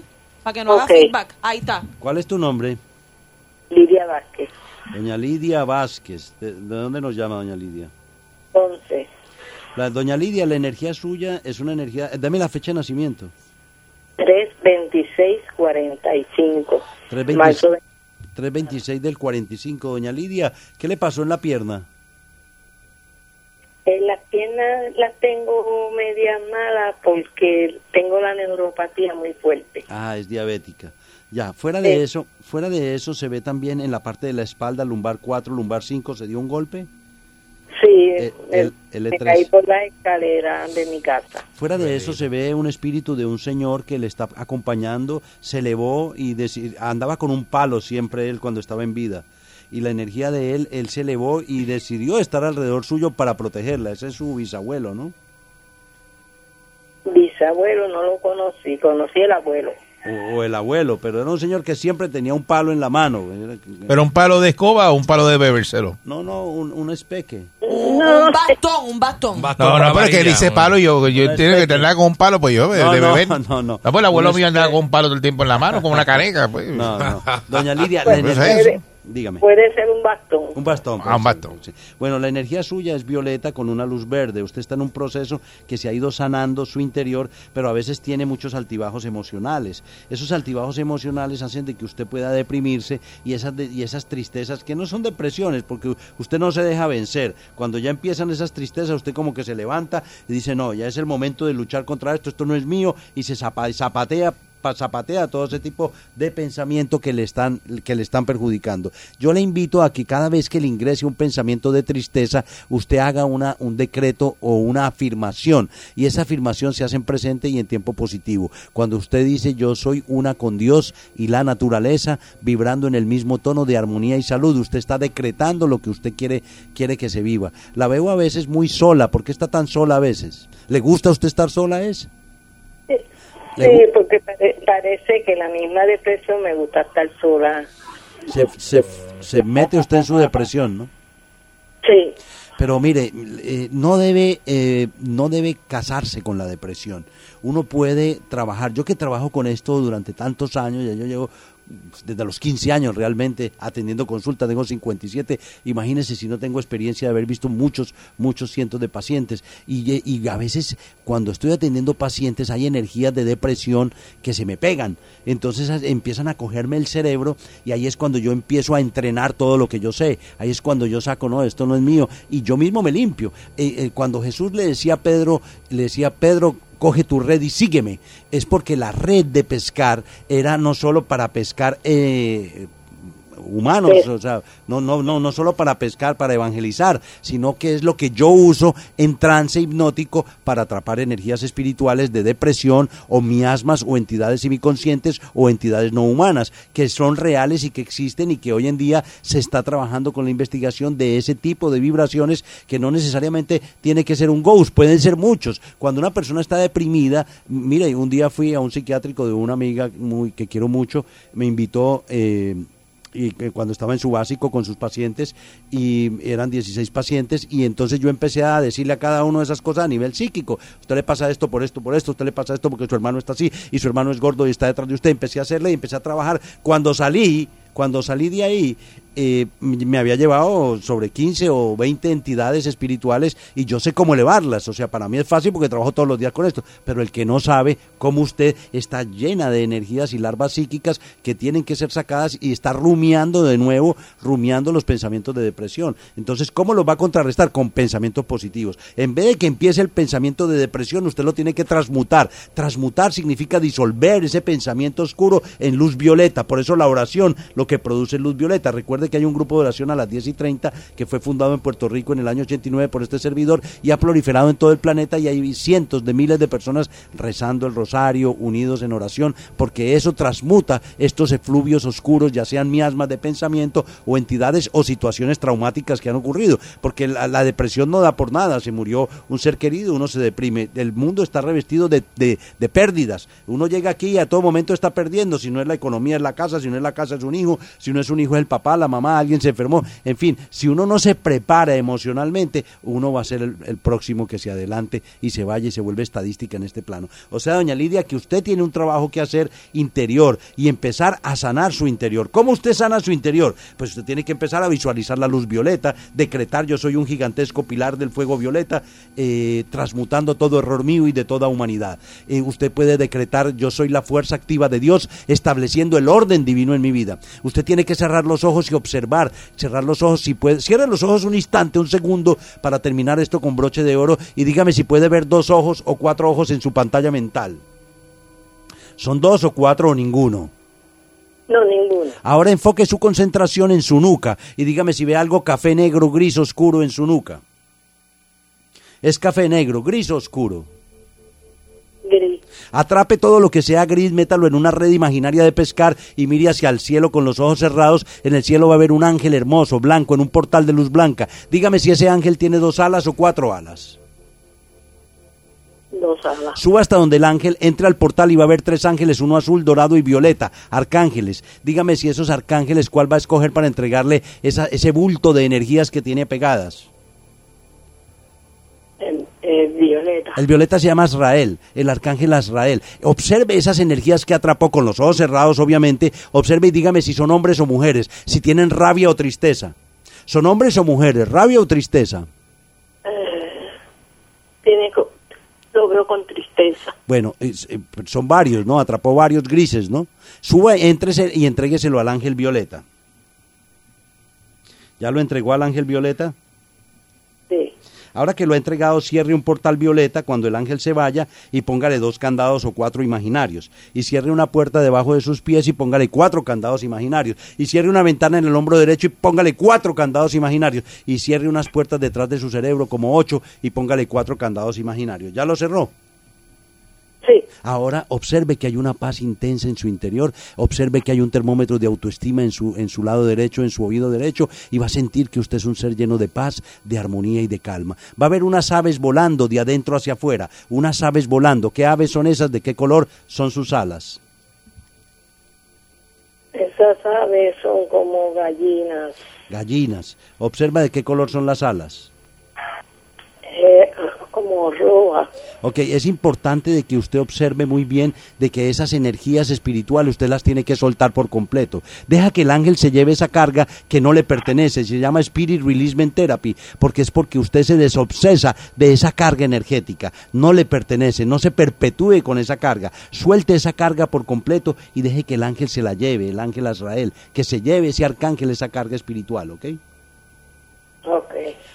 para que no Ok. haga feedback. Ahí está. ¿Cuál es tu nombre? Lidia Vázquez, Doña Lidia Vázquez. ¿De, de dónde nos llama doña Lidia? 11, La, doña Lidia, la energía suya es una energía... eh, Dame la fecha de nacimiento. 326, 45. 326, Marzo de- 326 del 45. Doña Lidia, ¿qué le pasó en la pierna? En las piernas las tengo media malas porque tengo la neuropatía muy fuerte. Ah, es diabética. Ya, fuera de eso, fuera de eso se ve también en la parte de la espalda, lumbar 4, lumbar 5, ¿se dio un golpe? Sí, El- me- el- el me E3. caí por la escalera de mi casa. Fuera de eso se ve un espíritu de un señor que le está acompañando, se elevó y andaba con un palo siempre él cuando estaba en vida. Y la energía de él, él se elevó y decidió estar alrededor suyo para protegerla. Ese es su bisabuelo, ¿no? Bisabuelo no lo conocí, conocí el abuelo. O, o el abuelo, pero era un señor que siempre tenía un palo en la mano. ¿Pero un palo de escoba o un palo de bebérselo? No, no, un, un espeque. Un bastón, un bastón. No, no, pero es que dice palo yo, yo tengo que tenerla con un palo, pues yo, de, No, de no, beber. no, no. pues el abuelo mío andaba con un palo todo el tiempo en la mano, como una caneca. Pues. No, no. Doña Lidia, Pues, pues, eso. Dígame. Puede ser un bastón. Un bastón. Ah, un bastón. sí. Bueno, la energía suya es violeta con una luz verde. Usted está en un proceso que se ha ido sanando su interior, pero a veces tiene muchos altibajos emocionales. Esos altibajos emocionales hacen de que usted pueda deprimirse y esas, de- y esas tristezas, que no son depresiones, porque usted no se deja vencer. Cuando ya empiezan esas tristezas, usted como que se levanta y dice, no, ya es el momento de luchar contra esto, esto no es mío, y se zapa- zapatea pa- zapatea todo ese tipo de pensamiento que le están que le están perjudicando. Yo le invito a que cada vez que le ingrese un pensamiento de tristeza, usted haga una un decreto o una afirmación y esa afirmación se hace en presente y en tiempo positivo. Cuando usted dice yo soy una con Dios y la naturaleza vibrando en el mismo tono de armonía y salud, usted está decretando lo que usted quiere quiere que se viva. La veo a veces muy sola, ¿por qué está tan sola a veces? ¿Le gusta a usted estar sola es? Sí, porque pare- parece que la misma depresión me gusta estar sola. se, se, se mete usted en su depresión, ¿no? Sí. Pero mire, eh, no debe eh, no debe casarse con la depresión. Uno puede trabajar. Yo que trabajo con esto durante tantos años, ya yo llevo desde los 15 años realmente atendiendo consulta, tengo 57, imagínense si no tengo experiencia de haber visto muchos, muchos cientos de pacientes. Y, a veces cuando estoy atendiendo pacientes hay energías de depresión que se me pegan, entonces empiezan a cogerme el cerebro y ahí es cuando yo empiezo a entrenar todo lo que yo sé, ahí es cuando yo saco, no, esto no es mío y yo mismo me limpio. Eh, eh, cuando Jesús le decía a Pedro, le decía, Pedro, coge tu red y sígueme. Es porque la red de pescar era no solo para pescar eh, humanos, Sí. o sea, no, no, no, no solo para pescar, para evangelizar, sino que es lo que yo uso en trance hipnótico para atrapar energías espirituales de depresión o miasmas o entidades semiconscientes o entidades no humanas, que son reales y que existen y que hoy en día se está trabajando con la investigación de ese tipo de vibraciones que no necesariamente tiene que ser un ghost, pueden ser muchos. Cuando una persona está deprimida, mire, un día fui a un psiquiátrico de una amiga muy que quiero mucho, me invitó eh, y que cuando estaba en su básico con sus pacientes y eran 16 pacientes y entonces yo empecé a decirle a cada uno de esas cosas a nivel psíquico. Usted le pasa esto por esto, por esto, usted le pasa esto porque su hermano está así y su hermano es gordo y está detrás de usted. Empecé a hacerle y empecé a trabajar. Cuando salí, cuando salí de ahí, eh, me había llevado sobre 15 o 20 entidades espirituales y yo sé cómo elevarlas. O sea, para mí es fácil porque trabajo todos los días con esto. Pero el que no sabe cómo usted está llena de energías y larvas psíquicas que tienen que ser sacadas y está rumiando de nuevo, rumiando los pensamientos de depresión. Entonces, ¿cómo los va a contrarrestar? Con pensamientos positivos. En vez de que empiece el pensamiento de depresión, usted lo tiene que transmutar. Transmutar significa disolver ese pensamiento oscuro en luz violeta. Por eso la oración lo que produce luz violeta. Recuerde que hay un grupo de oración a las 10 y 30 que fue fundado en Puerto Rico en el año 89 por este servidor y ha proliferado en todo el planeta y hay cientos de miles de personas rezando el rosario, unidos en oración, porque eso transmuta estos efluvios oscuros, ya sean miasmas de pensamiento o entidades o situaciones traumáticas que han ocurrido, porque la, depresión no da por nada, se murió un ser querido, uno se deprime, el mundo está revestido de, de- de pérdidas, uno llega aquí y a todo momento está perdiendo, si no es la economía es la casa, si no es la casa es un hijo, si no es un hijo es el papá, la mamá, alguien se enfermó, en fin, si uno no se prepara emocionalmente, uno va a ser el, el próximo que se adelante y se vaya y se vuelve estadística en este plano. O sea, doña Lidia, que usted tiene un trabajo que hacer interior y empezar a sanar su interior. ¿Cómo usted sana su interior? Pues usted tiene que empezar a visualizar la luz violeta, decretar yo soy un gigantesco pilar del fuego violeta, eh, transmutando todo error mío y de toda humanidad. Eh, usted puede decretar yo soy la fuerza activa de Dios, estableciendo el orden divino en mi vida. Usted tiene que cerrar los ojos y observar, cerrar los ojos si puede, cierre los ojos un instante, un segundo para terminar esto con broche de oro y dígame si puede ver dos ojos o cuatro ojos en su pantalla mental. ¿Son dos o cuatro o ninguno? No, ninguno. Ahora enfoque su concentración en su nuca y dígame si ve algo café negro, gris, oscuro en su nuca. Es café negro, gris oscuro. Gris. Atrape todo lo que sea gris, métalo en una red imaginaria de pescar y mire hacia el cielo con los ojos cerrados. En el cielo va a haber un ángel hermoso, blanco, en un portal de luz blanca. Dígame si ese ángel tiene dos alas o cuatro alas. Dos alas. Suba hasta donde el ángel entre al portal y va a haber tres ángeles, uno azul, dorado y violeta, arcángeles. Dígame si esos arcángeles, ¿cuál va a escoger para entregarle esa- ese bulto de energías que tiene pegadas? Eh, eh, violeta. El violeta se llama Azrael, el arcángel Azrael. Observe esas energías que atrapó con los ojos cerrados, obviamente. Observe y dígame si son hombres o mujeres, si tienen rabia o tristeza. ¿Son hombres o mujeres? ¿Rabia o tristeza? Tiene co- lo veo con tristeza. Bueno, eh, son varios, ¿no? Atrapó varios grises, ¿no? Suba, éntrese y entrégueselo al ángel violeta. ¿Ya lo entregó al ángel violeta? Ahora que lo ha entregado, cierre un portal violeta cuando el ángel se vaya y póngale dos candados o cuatro imaginarios. Y cierre una puerta debajo de sus pies y póngale cuatro candados imaginarios. Y cierre una ventana en el hombro derecho y póngale cuatro candados imaginarios. Y cierre unas puertas detrás de su cerebro como ocho y póngale cuatro candados imaginarios. ¿Ya lo cerró? Sí. Ahora observe que hay una paz intensa en su interior, observe que hay un termómetro de autoestima en su, en su lado derecho, en su oído derecho, y va a sentir que usted es un ser lleno de paz, de armonía y de calma. Va a ver unas aves volando de adentro hacia afuera, unas aves volando. ¿Qué aves son esas? ¿De qué color son sus alas? Es Esas aves son como gallinas, Gallinas. Observa de qué color son las alas. Como. Ok, es importante de que usted observe muy bien de que esas energías espirituales usted las tiene que soltar por completo. Deja que el ángel se lleve esa carga que no le pertenece. Se llama Spirit Releasement Therapy porque es porque usted se desobsesa de esa carga energética. No le pertenece, no se perpetúe con esa carga. Suelte esa carga por completo y deje que el ángel se la lleve, el ángel Azrael, que se lleve ese arcángel esa carga espiritual, ¿ok?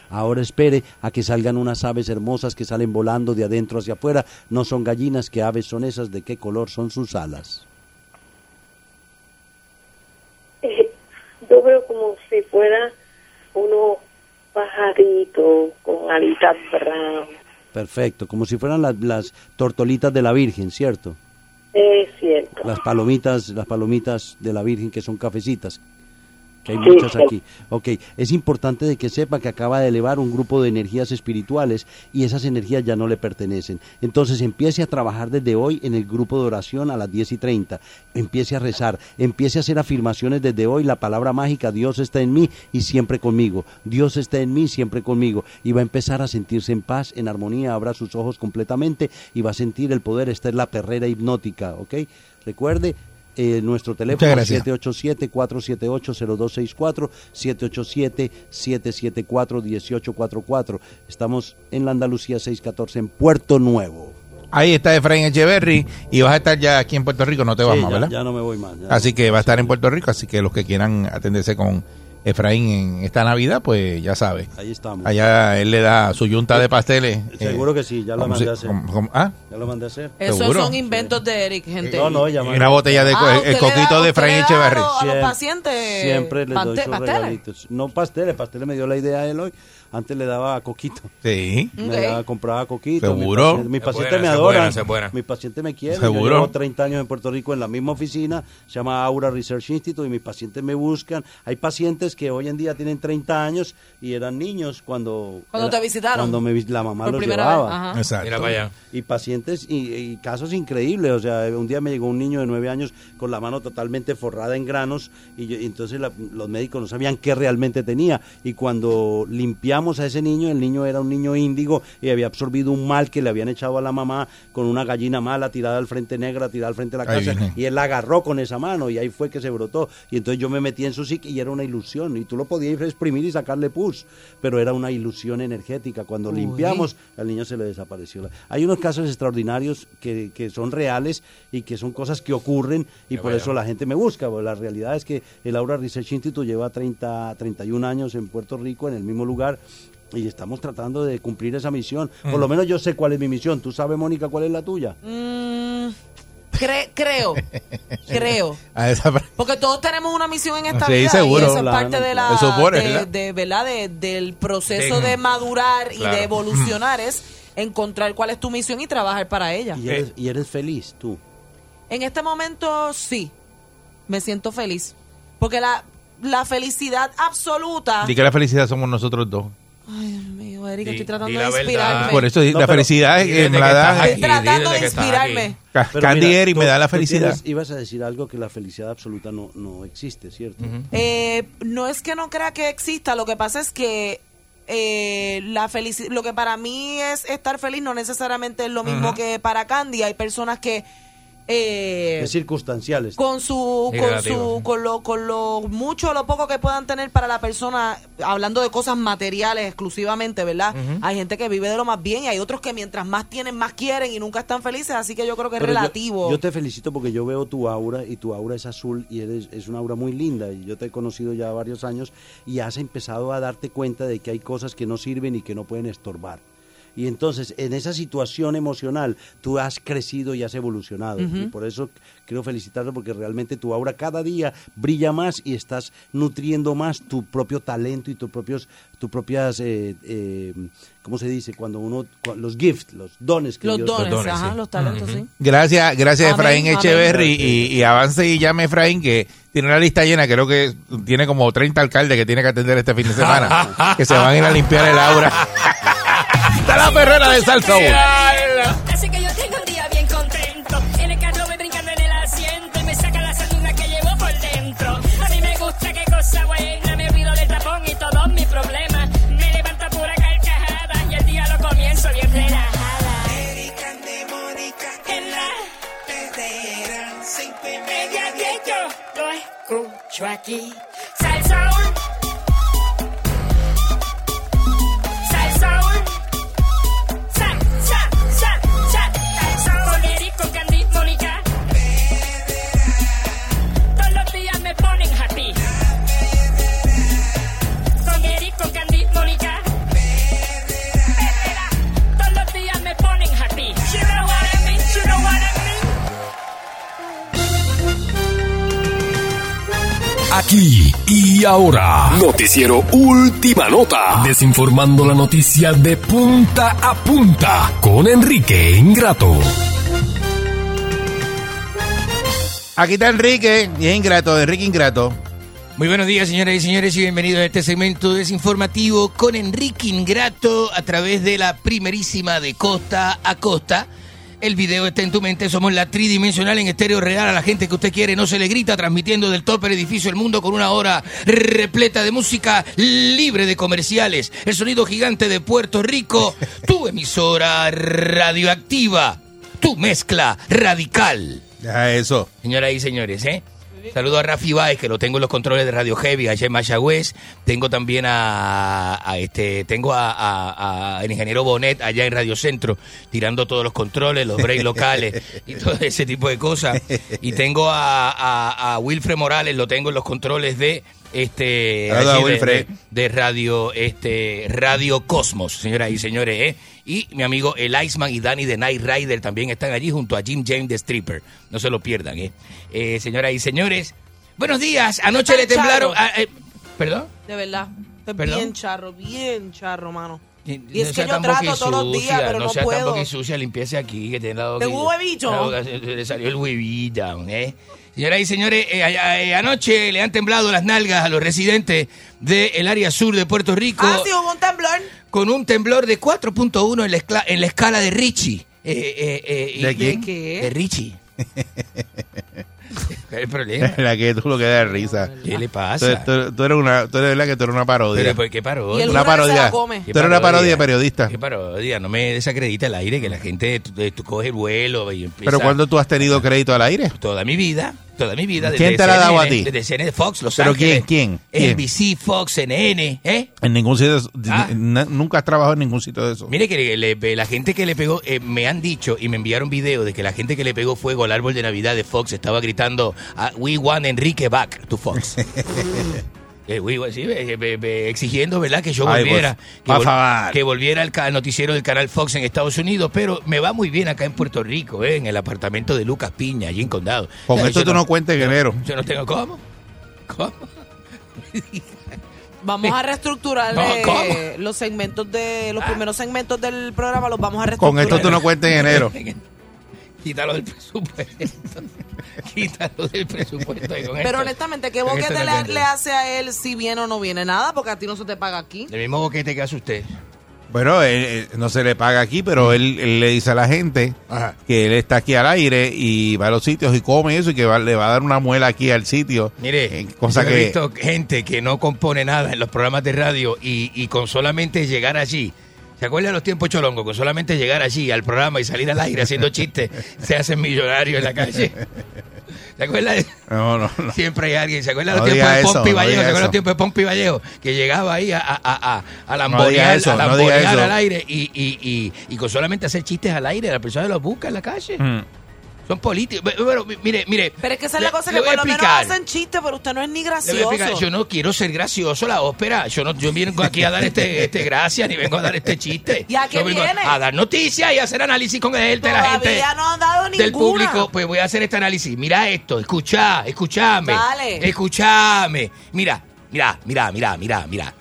Ahora espere a que salgan unas aves hermosas que salen volando de adentro hacia afuera. No son gallinas, ¿qué aves son esas? ¿De qué color son sus alas? Eh, Yo veo como si fuera unos pajaritos con alitas brown. Perfecto, como si fueran las, las tortolitas de la Virgen, ¿cierto? Es cierto. Las palomitas, las palomitas de la Virgen que son cafecitas. Que hay Sí, muchas sí. aquí. Ok, es importante de que sepa que acaba de elevar un grupo de energías espirituales y esas energías ya no le pertenecen. Entonces empiece a trabajar desde hoy en el grupo de oración a las 10 y 30. Empiece a rezar, empiece a hacer afirmaciones desde hoy. La palabra mágica, Dios está en mí y siempre conmigo. Dios está en mí, siempre conmigo. Y va a empezar a sentirse en paz, en armonía. Abra sus ojos completamente y va a sentir el poder. Esta es la perrera hipnótica, ¿ok? Recuerde, eh, nuestro teléfono Muchas gracias. 787-478-0264, 787-774-1844. Estamos en la Andalucía 614 en Puerto Nuevo. Ahí está Efraín Echeverry y vas a estar ya aquí en Puerto Rico, no te vas Sí, más, ya- ¿verdad? ya no me voy más. Así que va a estar en Puerto Rico, así que los que quieran atenderse con Efraín en esta Navidad, pues ya sabe. Ahí estamos. Allá él le da su yunta de pasteles. Seguro eh, que sí, ya lo mandé si- a hacer. ¿Ah? Ya lo mandé a hacer. Esos ¿Seguro? son inventos de Eric, gente. No, no, ya una botella de co- Ah, el, ¿usted le coquito da- de Efraín da Echeverry. A los, a los Siempre- pacientes Siempre les doy sus pasteles. regalitos. No pasteles, pasteles me dio la idea a él hoy. Antes le daba coquito. Sí. Me daba- compraba coquito. Seguro. Mis pacientes, mis Es pacientes buena, me adoran. buena, buena. Mis pacientes me quieren. Seguro. Yo llevo 30 años en Puerto Rico en la misma oficina. Se llama Aura Research Institute y mis pacientes me buscan. Hay pacientes que hoy en día tienen 30 años y eran niños cuando... Cuando era- te visitaron. Cuando me, la mamá Por los llevaba. vez, ajá. Exacto. Mira para allá. Y pacientes y, y casos increíbles. O sea, un día me llegó un niño de nueve años con la mano totalmente forrada en granos y, yo- y entonces la- los médicos no sabían qué realmente tenía. Y cuando limpiamos a ese niño, el niño era un niño índigo y había absorbido un mal que le habían echado a la mamá con una gallina mala tirada al frente negra, tirada al frente de la casa. Y él la agarró con esa mano y ahí fue que se brotó. Y entonces yo me metí en su psique y era una ilusión. Y tú lo podías exprimir y sacarle pus, pero era una ilusión energética. Cuando Uy. limpiamos, al niño se le desapareció. Hay unos casos extraordinarios que, que son reales y que son cosas que ocurren y por eso la gente me busca. porque la realidad es que el Aura Research Institute lleva 30, 31 años en Puerto Rico, en el mismo lugar. Y estamos tratando de cumplir esa misión. Por lo menos yo sé cuál es mi misión. ¿Tú sabes, Mónica, cuál es la tuya? Mm, cre- creo, creo. A esa- Porque todos tenemos una misión en esta Sí, vida seguro. y eso es parte de la de, ¿verdad? de- ¿verdad? De- del proceso De- de madurar y Claro. de evolucionar es encontrar cuál es tu misión y trabajar para ella. Y eres, y eres feliz, tú. En este momento sí, me siento feliz. Porque la, la felicidad absoluta... Di que la felicidad somos nosotros dos. Ay, Dios mío, Di- estoy tratando di de verdad. inspirarme. Por eso No, la pero- felicidad es Di que desde me la da aquí, Estoy tratando de inspirarme. aquí. Ca- Pero Candy mira, Eri tú- me da la tú felicidad. tienes- ibas a decir algo que la felicidad absoluta no, no existe, ¿cierto? Eh, no es que no crea que exista, lo que pasa es que eh, la felici- lo que para mí es estar feliz no necesariamente es lo mismo que para Candy. Hay personas que eh, Es circunstancial. esto. con su Sí, con relativo. su con lo con lo mucho o lo poco que puedan tener para la persona hablando de cosas materiales exclusivamente verdad hay gente que vive de lo más bien y hay otros que mientras más tienen más quieren y nunca están felices así que yo creo que es Pero yo- relativo Yo, te felicito porque yo veo tu aura y tu aura es azul y eres, es una aura muy linda y yo te he conocido ya varios años y has empezado a darte cuenta de que hay cosas que no sirven y que no pueden estorbar. Y entonces, en esa situación emocional, tú has crecido y has evolucionado. Y por eso quiero felicitarte porque realmente tu aura cada día brilla más y estás nutriendo más tu propio talento y tus propios, tus propias, eh, eh, ¿cómo se dice? Cuando uno, los gifts, los dones que los Dios- dones, dones, ajá, sí. los talentos sí Gracias, gracias Amén, Efraín amén. Echeverry y, y avance y llame Efraín que tiene una lista llena, creo que tiene como 30 alcaldes que tiene que atender este fin de semana, que se van a ir a limpiar el aura. está la perrera de Salsa Así que yo tengo un día bien contento. En el carro me brincan en el asiento y me saca la sardina que llevo por dentro. A mí me gusta qué cosa buena, me olvido del tapón y todos mis problemas. Me levanta pura carcajada y el día lo comienzo bien relajada. Erika de Mónica en la perrera, cinco y media, diez, yo lo escucho aquí. Aquí y ahora. Noticiero Última Nota. Desinformando la noticia de punta a punta con Enrique Ingrato. Aquí está Enrique, y es ingrato, Enrique Ingrato. Muy buenos días, señoras y señores, y bienvenidos a este segmento desinformativo con Enrique Ingrato a través de la primerísima de costa a costa. El video está en tu mente, somos la tridimensional en estéreo real a la gente que usted quiere, no se le grita, transmitiendo del top edificio del mundo con una hora repleta de música libre de comerciales. El sonido gigante de Puerto Rico, tu emisora radioactiva, tu mezcla radical. Eso. Señoras y señores, ¿eh? Saludo a Rafi Baez, que lo tengo en los controles de Radio Heavy, allá en Mayagüez. Tengo también a, este, tengo a, el ingeniero Bonet allá en Radio Centro, tirando todos los controles, los breaks locales y todo ese tipo de cosas. Y tengo a, a Wilfred Morales, lo tengo en los controles de este de- Radio este Radio Cosmos, señoras y señores, ¿eh? Y mi amigo El Iceman y Danny de Night Rider también están allí junto a Jim James de Stripper. No se lo pierdan, ¿eh? Eh, señoras y señores, buenos días. Anoche le temblaron. ah, eh, ¿Perdón? De verdad. Bien charro, bien charro, mano. Y es que sea yo trato todos los días, pero no sea puedo. tan boquisucia, limpiese aquí, que te han dado... ¿Tengo que- un huevito? Claro, que se- Le salió el huevito, ¿eh? Señoras y señores, eh, eh, anoche le han temblado las nalgas a los residentes del área sur de Puerto Rico Ah, sí, hubo un temblor. con un temblor de 4.1 en, la en la escala de Richie. Eh, eh, eh, y- ¿De quién? qué? De Richie. ¿Cuál es el problema? La que tú lo que da risa. ¿Qué le pasa? tú- tú eres una, tú eres verdad que tú eres una parodia. Pero, ¿por qué parodia? Una parodia. la. Tú eres una parodia periodista. ¿Qué parodia? No me desacredita el aire, que la gente tú, tú coge el vuelo y empieza... Pero ¿cuándo tú has tenido crédito al aire? Toda mi vida, toda mi vida. ¿Quién te la ha dado a ti? Desde CNN, Fox, Los ¿Pero Ángeles. quién? ¿Quién? NBC, Fox, CNN, ¿eh? En ningún sitio. Ah. Nunca has trabajado en ningún sitio de eso. Mire que le- la gente que le pegó, eh, me han dicho y me enviaron video de que la gente que le pegó fuego al árbol de Navidad de Fox estaba gritando, ah, We want Enrique back to Fox. Eh, sí, eh, exigiendo, ¿verdad? Que yo Ay, volviera, que, vol- volviera al, noticiero del canal Fox en Estados Unidos, pero me va muy bien acá en Puerto Rico, eh, en el apartamento de Lucas Piña, allí en Condado. Con O sea, esto yo tú no cuentes en enero. Yo no tengo cómo. ¿Cómo? Vamos a reestructurar No, eh, los segmentos de los primeros segmentos del programa los vamos a reestructurar. Con esto tú no cuentes en enero. Quítalo del presupuesto. Quítalo del presupuesto. y con Pero esto- honestamente, ¿qué boquete le, hace a él si viene o no viene? Nada, porque a ti no se te paga aquí. El mismo boquete que hace usted. Bueno, él, él no se le paga aquí, pero él, él le dice a la gente Ajá. que él está aquí al aire y va a los sitios y come eso y que va- le va a dar una muela aquí al sitio. Mire, Eh, cosa yo he que visto gente que no compone nada en los programas de radio y, y con solamente llegar allí. ¿Se acuerdan de los tiempos cholongos? Con solamente llegar allí al programa y salir al aire haciendo chistes, se hacen millonarios en la calle. ¿Se acuerdan? de- no, no, no. Siempre hay alguien. ¿Se acuerdan No los tiempos de Pompi no Vallejo? ¿Se acuerdan los tiempos de Pompi Vallejo? Que llegaba ahí a, a, a, a, a No lambonear, diga eso, eso. al aire y, y, y, y con solamente hacer chistes al aire, la persona los busca en la calle. Mm. Son políticos. Bueno, mire, mire. Pero es que esa es le- la cosa le que a por lo menos hacen chistes, pero usted no es ni Le gracioso. yo no quiero ser gracioso, la ópera. Yo no, yo vengo aquí a dar este, este gracia, ni vengo a dar este chiste. ¿Y a qué Yo vengo viene? A dar noticias y a hacer análisis con el de la gente. No han dado ninguna. Del público, pues voy a hacer este análisis. Mira esto, escucha, escúchame. Dale. Escúchame. Mira, mira, mira, mira, mira, mira.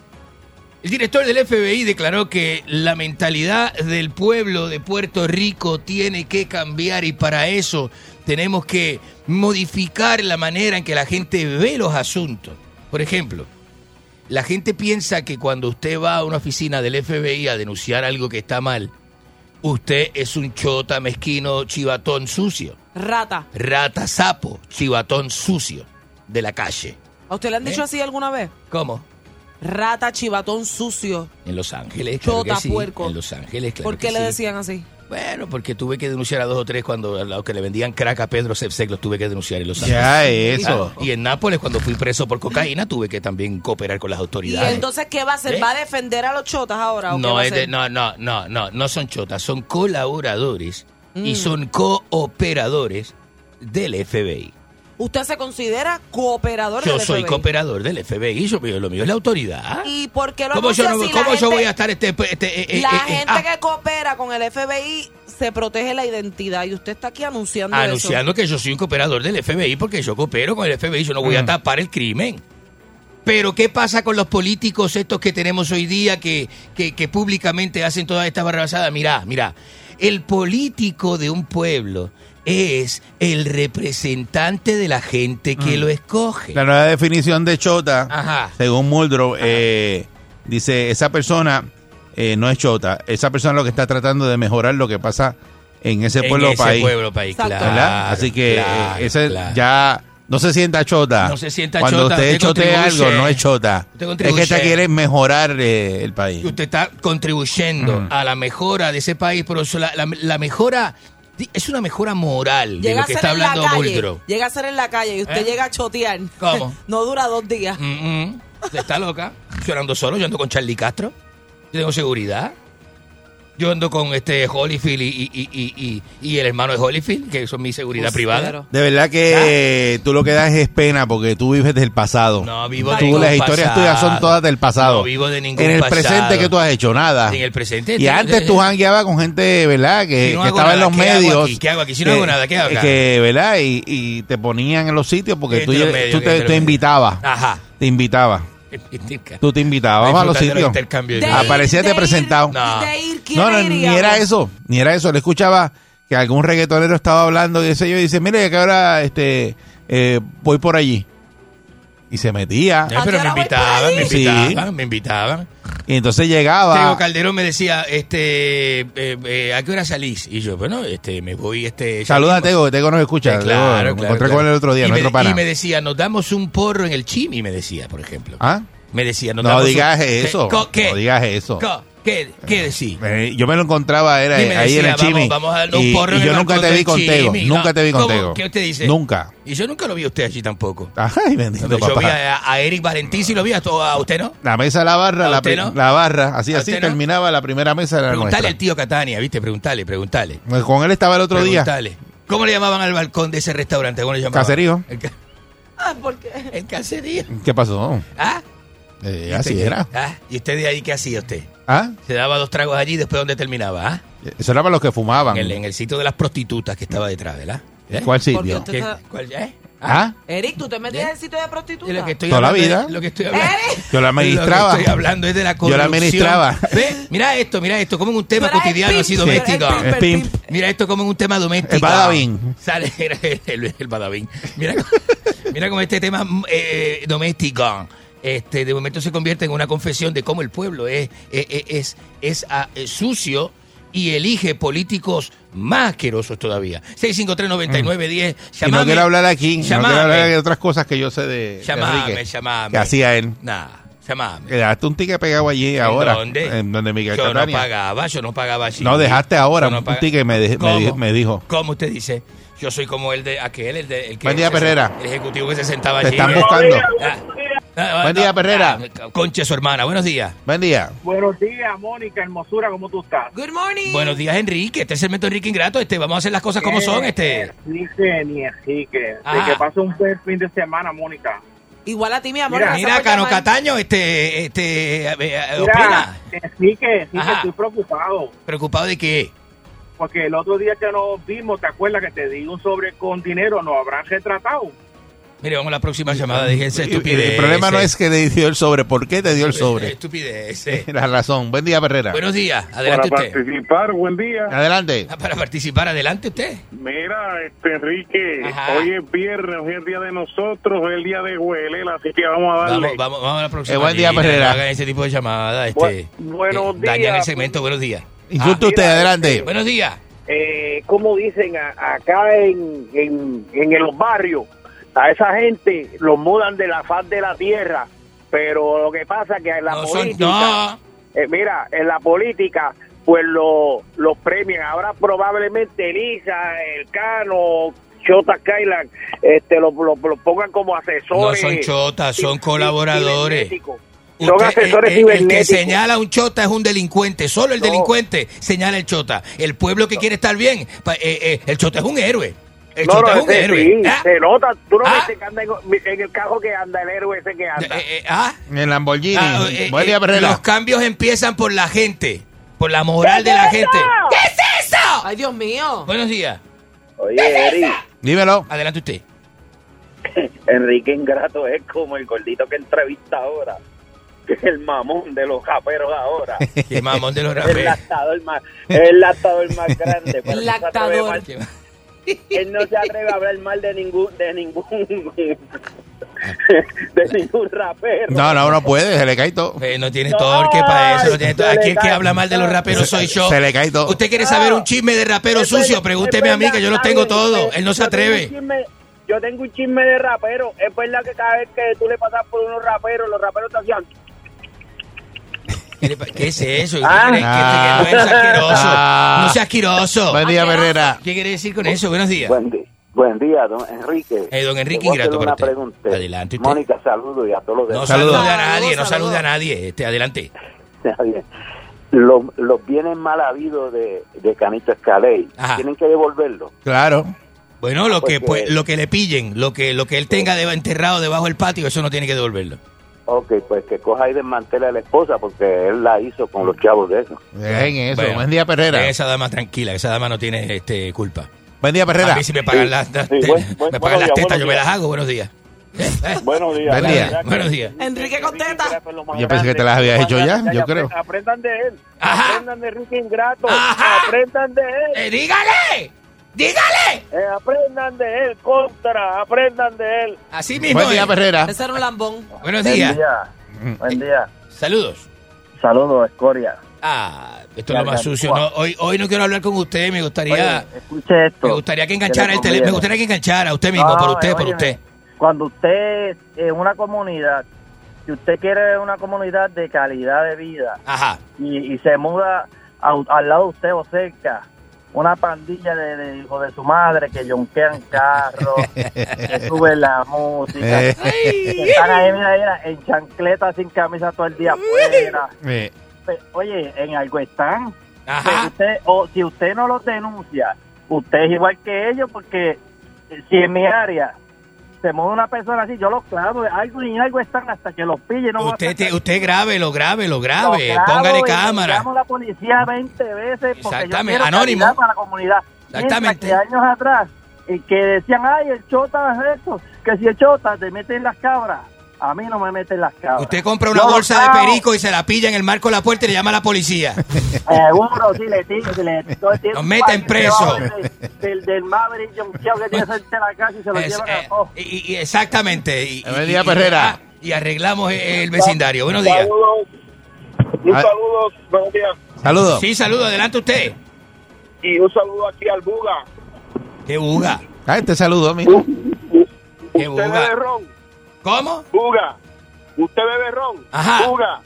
El director del FBI declaró que la mentalidad del pueblo de Puerto Rico tiene que cambiar y para eso tenemos que modificar la manera en que la gente ve los asuntos. Por ejemplo, la gente piensa que cuando usted va a una oficina del FBI a denunciar algo que está mal, usted es un chota, mezquino, chivatón sucio. Rata. Rata sapo, chivatón sucio de la calle. ¿A usted le han dicho ¿Eh? así alguna vez? ¿Cómo? Rata, chivatón sucio. En Los Ángeles, claro Chota, que sí. puerco. En Los Ángeles, claro ¿Por qué que le sí. decían así? Bueno, porque tuve que denunciar a dos o tres cuando a los que le vendían crack a Pedro Sepsek los tuve que denunciar en los Ya, eso. Y en Nápoles, cuando fui preso por cocaína, tuve que también cooperar con las ¿Y autoridades. entonces qué va a hacer? ¿Eh? ¿Va a defender a los chotas ahora? ¿o qué No, va a es de- hacer? no, no, no, no, no son chotas, son colaboradores y Mm. son cooperadores del FBI. ¿Usted se considera cooperador Yo del soy FBI? cooperador del FBI, yo, lo mío es la autoridad. ¿Y por qué lo ¿Cómo yo, no- cómo yo gente- voy a estar este... este, eh, eh, La eh, eh, gente ah, que coopera con el FBI se protege la identidad y usted está aquí anunciando, eso. anunciando que yo soy un cooperador del FBI porque yo coopero con el FBI, yo no voy a Mm. tapar el crimen. Pero ¿qué pasa con los políticos estos que tenemos hoy día que, que, que públicamente hacen toda esta barrabasada? Mirá, mirá, el político de un pueblo es el representante de la gente que Mm. lo escoge. La nueva definición de chota, Ajá. según Muldrow, eh, dice, esa persona eh, no es chota, esa persona lo que está tratando de mejorar lo que pasa en ese En pueblo ese país. pueblo país, claro. Así que eh, ese claro. ya no se sienta chota. No se sienta Cuando chota, usted usted chotea algo, no es chota. Usted Es que usted quiere mejorar eh, el país. usted está contribuyendo Mm. a la mejora de ese país, pero eso, la, la- la mejora es una mejora moral de Llega lo a que está hablando calle, llega a ser en la calle y usted ¿Eh? llega a chotear. ¿Cómo? no dura dos días. Mm, mm. Usted está loca. Yo ando solo, yo ando con Charlie Castro. Yo tengo seguridad. Yo ando con este Holyfield y, y, y, y, y- y el hermano de Holyfield, que son mi seguridad privada. claro. De verdad que eh, tú lo que das es pena porque tú vives del pasado. No vivo de Tú, ningún las historias pasado. tuyas son todas del pasado. No vivo de ningún En el pasado. presente que tú has hecho nada. En el presente. Y antes tú jangueabas con gente, ¿verdad? Que, Si no que hago estaba en los ¿qué hago medios. aquí? ¿Qué hago aquí? Si no hago nada, ¿qué hago acá? Que, ¿verdad? Y, y te ponían en los sitios porque ¿Qué tú, medios? tú ¿Qué te, te invitabas. Ajá. Te invitabas. Tú te invitabas a los sitios. Aparecía te presentado. No. De ir, ¿quién No, ni era eso, ni era eso. Le escuchaba que algún reggaetonero estaba hablando y ese yo y dice, mire que ahora este eh, voy por allí. Y se metía. Pero me invitaban, me? Sí. invitaban, me invitaban. Y entonces Tego llegaba. Calderón me decía, este, eh, eh, ¿a qué hora salís? Y yo, bueno, este, me voy, este. Saluda a. Tego, que Tego nos escucha. Eh, Tego, claro, me claro, encontré claro. con él el otro día, y me, pana. y me decía, nos damos un porro en el chimi, me decía, por ejemplo. ¿Ah? Me decía, nos No damos un- digas ¿Qué? eso. ¿Qué? No digas eso. Co- ¿Qué, qué decís? Eh, yo me lo encontraba era Y me ahí en el Chimi. vamos- vamos a darnos un y, porro y en yo el nunca te vi del con Tego. Chimi. Nunca No. te vi con ¿Cómo? Tego. ¿Qué usted dice? Nunca. Y yo nunca lo vi a usted allí tampoco. Ay, bendito Yo vi a, a Eric Valentín, si lo vi a, to- a usted, ¿no? La mesa, la barra, ¿A la, no? la barra, así, ¿A así no? terminaba la primera mesa era Preguntale al tío Catania, ¿viste? Preguntale, preguntale. Pues Con él estaba el otro día. Preguntale. ¿Cómo le llamaban al balcón de ese restaurante? ¿Cómo le llamaban? Caserío. El, ca- Ah, ¿por qué? el caserío. ¿Qué pasó? ¿Ah? Eh, ¿Y así usted era. ¿Ah? ¿Y usted de ahí qué hacía usted? ¿Ah? Se daba dos tragos allí y después ¿dónde terminaba? ¿Ah? Eso era para los que fumaban. En el, en el sitio de las prostitutas que estaba detrás, ¿verdad? ¿Eh? ¿Cuál sitio? usted ¿Qué? está- ¿Cuál? ¿Eh? ¿Ah? Eric, ¿tú te metías en el sitio de prostituta? Y lo que estoy Toda la vida. lo que estoy hablando, Yo la administraba. Lo que estoy hablando es de la Yo corrupción. la administraba. Ve, mira esto, mira esto, como en un tema cotidiano así doméstico. el pimp, Es el pimp. pimp. Mira esto como en un tema doméstico. El Badavín. Sale el, el, Badavín. Mira, mira cómo este tema eh, doméstico este, de momento se convierte en una confesión de cómo el pueblo es, es, es, es, ah, es sucio y elige políticos más asquerosos todavía. 653-9910. Y no quiero hablar aquí, no quiero Llamame. hablar de otras cosas que yo sé de, de Llamame, Enrique, llamame. que hacía él. Nah, llamame. Dejaste un ticket pegado allí ¿En ahora. dónde? En donde Miguel Yo no Catania. pagaba, yo no pagaba allí. No, dejaste ahora no un ticket, me, de- me, me dijo. ¿Cómo usted dice? Yo soy como el de aquel, el de el que Buen día, se- Perrera. El ejecutivo que se sentaba Te allí. están eh. buscando. Ah, ah, Buen no, día, Perrera. ah, Concha, su hermana. Buenos días. Buen día. Buenos días, Mónica, hermosura, ¿cómo tú estás? Good morning. Buenos días, Enrique. Este es el Enrique Ingrato. Este, vamos a hacer las cosas como son. Este. Ni Enrique. Ajá. De que pase un buen fin de semana, Mónica. Igual a ti, mi amor. Mira, Mira, Cano llamar. Cataño, este, este, eh, eh, Mira, opina. Estoy preocupado. ¿Preocupado de qué? Porque el otro día que nos vimos, ¿te acuerdas que te di un sobre con dinero? ¿Nos habrán retratado? Mire, vamos a la próxima llamada. Déjense Y- y estupidez. El problema no es que te dio el sobre. ¿Por qué te dio el sobre? Estupidez. La razón. Buen día, Perrera. Buenos días. Adelante Para usted. participar, buen día. Adelante. Ah, Para participar, adelante usted. Mira, este Enrique, Ajá. hoy es viernes, hoy es el día de nosotros, hoy es el día de Huelela, así que vamos a darle. Vamos, vamos, vamos a la próxima. Eh, buen día. No hagan ese tipo de llamadas. Este, Bu- buenos eh, Dañan días. el segmento. Buenos días. Insulte Ah, usted, mira, adelante. Buenos días. eh, como dicen a- acá en, en, en los barrios, a esa gente los mudan de la faz de la tierra, pero lo que pasa que en la No son- política, no. eh, mira, en la política pues lo, los premian. Ahora probablemente Elisa, el Cano, Chota Skyland, este, lo, lo- lo pongan como No asesores. son chotas, son colaboradores. Son Usted- asesores el, el- el que señala a un chota es un delincuente. Solo el delincuente señala el chota. El pueblo que quiere estar bien, eh, eh, el chota es un héroe. El No, chota no, es un ese héroe. sí, Ah, se nota. Tú no Ah. viste que anda en, en el carro que anda, el héroe ese que anda. ah, En el Lamborghini. ah, eh, eh, Perrera. los cambios empiezan por la gente, por la moral de la gente. ¿Qué es eso? Ay, Dios mío. Buenos días. Oye, Eri, Dímelo. Adelante usted. Enrique Ingrato es como el gordito que entrevista ahora. El mamón de los raperos ahora. El mamón de los el raperos. lactador más, el lactador más grande. El lactador. Él no se atreve a hablar mal de ningún, de ningún, de ningún rapero. No, no, no puede, se le cae todo. Eh, no tiene torque para eso. No tiene torque. Aquí el que habla mal de los raperos soy yo. Se le cae todo. ¿Usted quiere saber un chisme de rapero sucio? Pregúnteme a mí que yo lo tengo todo. Él no se atreve. Yo tengo un chisme de rapero. Es verdad que cada vez que tú le pasas por unos raperos, los raperos te hacían. ¿Qué, es eso? ¿Qué Ah. quiere- que- que no es asqueroso. Ah. No sea asqueroso. Buen día, Perrera. ¿Qué quiere decir con eso? Buenos días. Buen, día, don Enrique. Eh, don Enrique a para una usted. pregunta. Adelante usted. Mónica, saludo y a todos los No demás. salude a Saludos, nadie, no salude a nadie. Este, adelante. Está bien. Los, los bienes mal habidos de, de Canito Escaley, Ajá. tienen que devolverlo. Claro. Bueno, lo que Porque- pues, lo que le pillen, lo que lo que él tenga de- enterrado debajo del patio, eso no tiene que devolverlo. Ok, pues que coja y desmantele a la esposa porque él la hizo con los chavos de eso. Dejen eso. Bueno, Buen día, Perrera. Esa dama tranquila, esa dama no tiene este culpa. Buen día, Perrera. A mí si me pagan las, las- Sí, te- buen- buen- me pagan las días, tetas, yo me las hago. Buenos días. Buenos días. Buen día. Buenos días. Enrique contesta. Yo pensé que te las habías hecho ya, yo creo. Aprendan de él. Ajá. Aprendan de Ricky Ingrato. Ajá. Aprendan de él. Eh, dígale, dígale. Eh, aprendan de él, contra. Aprendan de él. Así mismo. Buen día, es. Perrera. Ese era un lambón. Buenos días. Buen día. Saludos. Saludos, Escoria. Ah, esto es lo más sucio. No, hoy, hoy no quiero hablar con usted. Me gustaría, Oye, escuche esto. me gustaría que enganchara el teléfono. Me gustaría que enganchara usted mismo, No, por usted, por óyeme, usted. Cuando usted en una comunidad, si usted quiere una comunidad de calidad de vida Ajá. y, y se muda a- al lado de usted o cerca, una pandilla de, de hijos de su madre que yonquean carros, que suben la música, Eh. que están ahí, mira, mira, en chancleta sin camisa todo el día afuera. Eh, Oye, en algo están. Pero usted, o si usted no los denuncia, usted es igual que ellos, porque eh, si en mi área se mueve una persona así, yo los clavo, algo y algo están hasta que los pille. No Usted, te- usted grábelo, grábelo, grave. grabo Póngale cámara. Llamo a la policía 20 veces porque Exactamente, yo anónimo. para la comunidad. Exactamente. Que años atrás, eh, que decían, ay, el chota es eso, que si el chota te mete en las cabras, a mí no me meten las cabras. Usted compra una Yo bolsa de perico y se la pilla en el marco de la puerta y le llama a la policía. Seguro, sí, le tiro, le todo el tiempo Nos meten preso. de- Del, del Maverick John que tiene frente a la casa y se lo Es- llevan eh, a todos. y, y- exactamente. Y, y- día, y- Perrera. ah, Y arreglamos el vecindario. Buenos días. Saludos. Un Ah. saludo, buenos días. Saludos. Sí, saludo. Adelante usted. Y un saludo aquí al Buga. Qué buga. Ah, este saludo, mira. Qué ¿Usted buga. bebe ron? ¿Cómo? Buga. ¿Usted bebe ron? Ajá. Buga.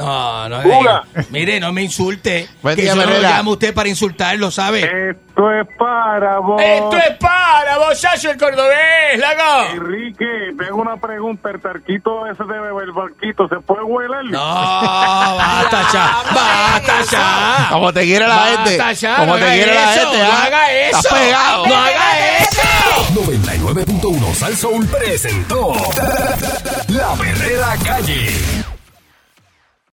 No, no Buga. eh, Mire, no me insulte. Buen que día, yo no lo llamo a usted para insultarlo, ¿sabe? Esto es para vos. Esto es para vos, Sacho, el cordobés, lago. Enrique, tengo una pregunta. ¿El tarquito ese de el barquito se puede hueler? No, basta ya, basta ya. Como te quiere la Basta gente. ya, Como no te haga quiere la eso, gente. No ¿ah? haga eso. Estás pegado. No haga eso. 99.1 Sal Soul presentó La Verdadera Calle.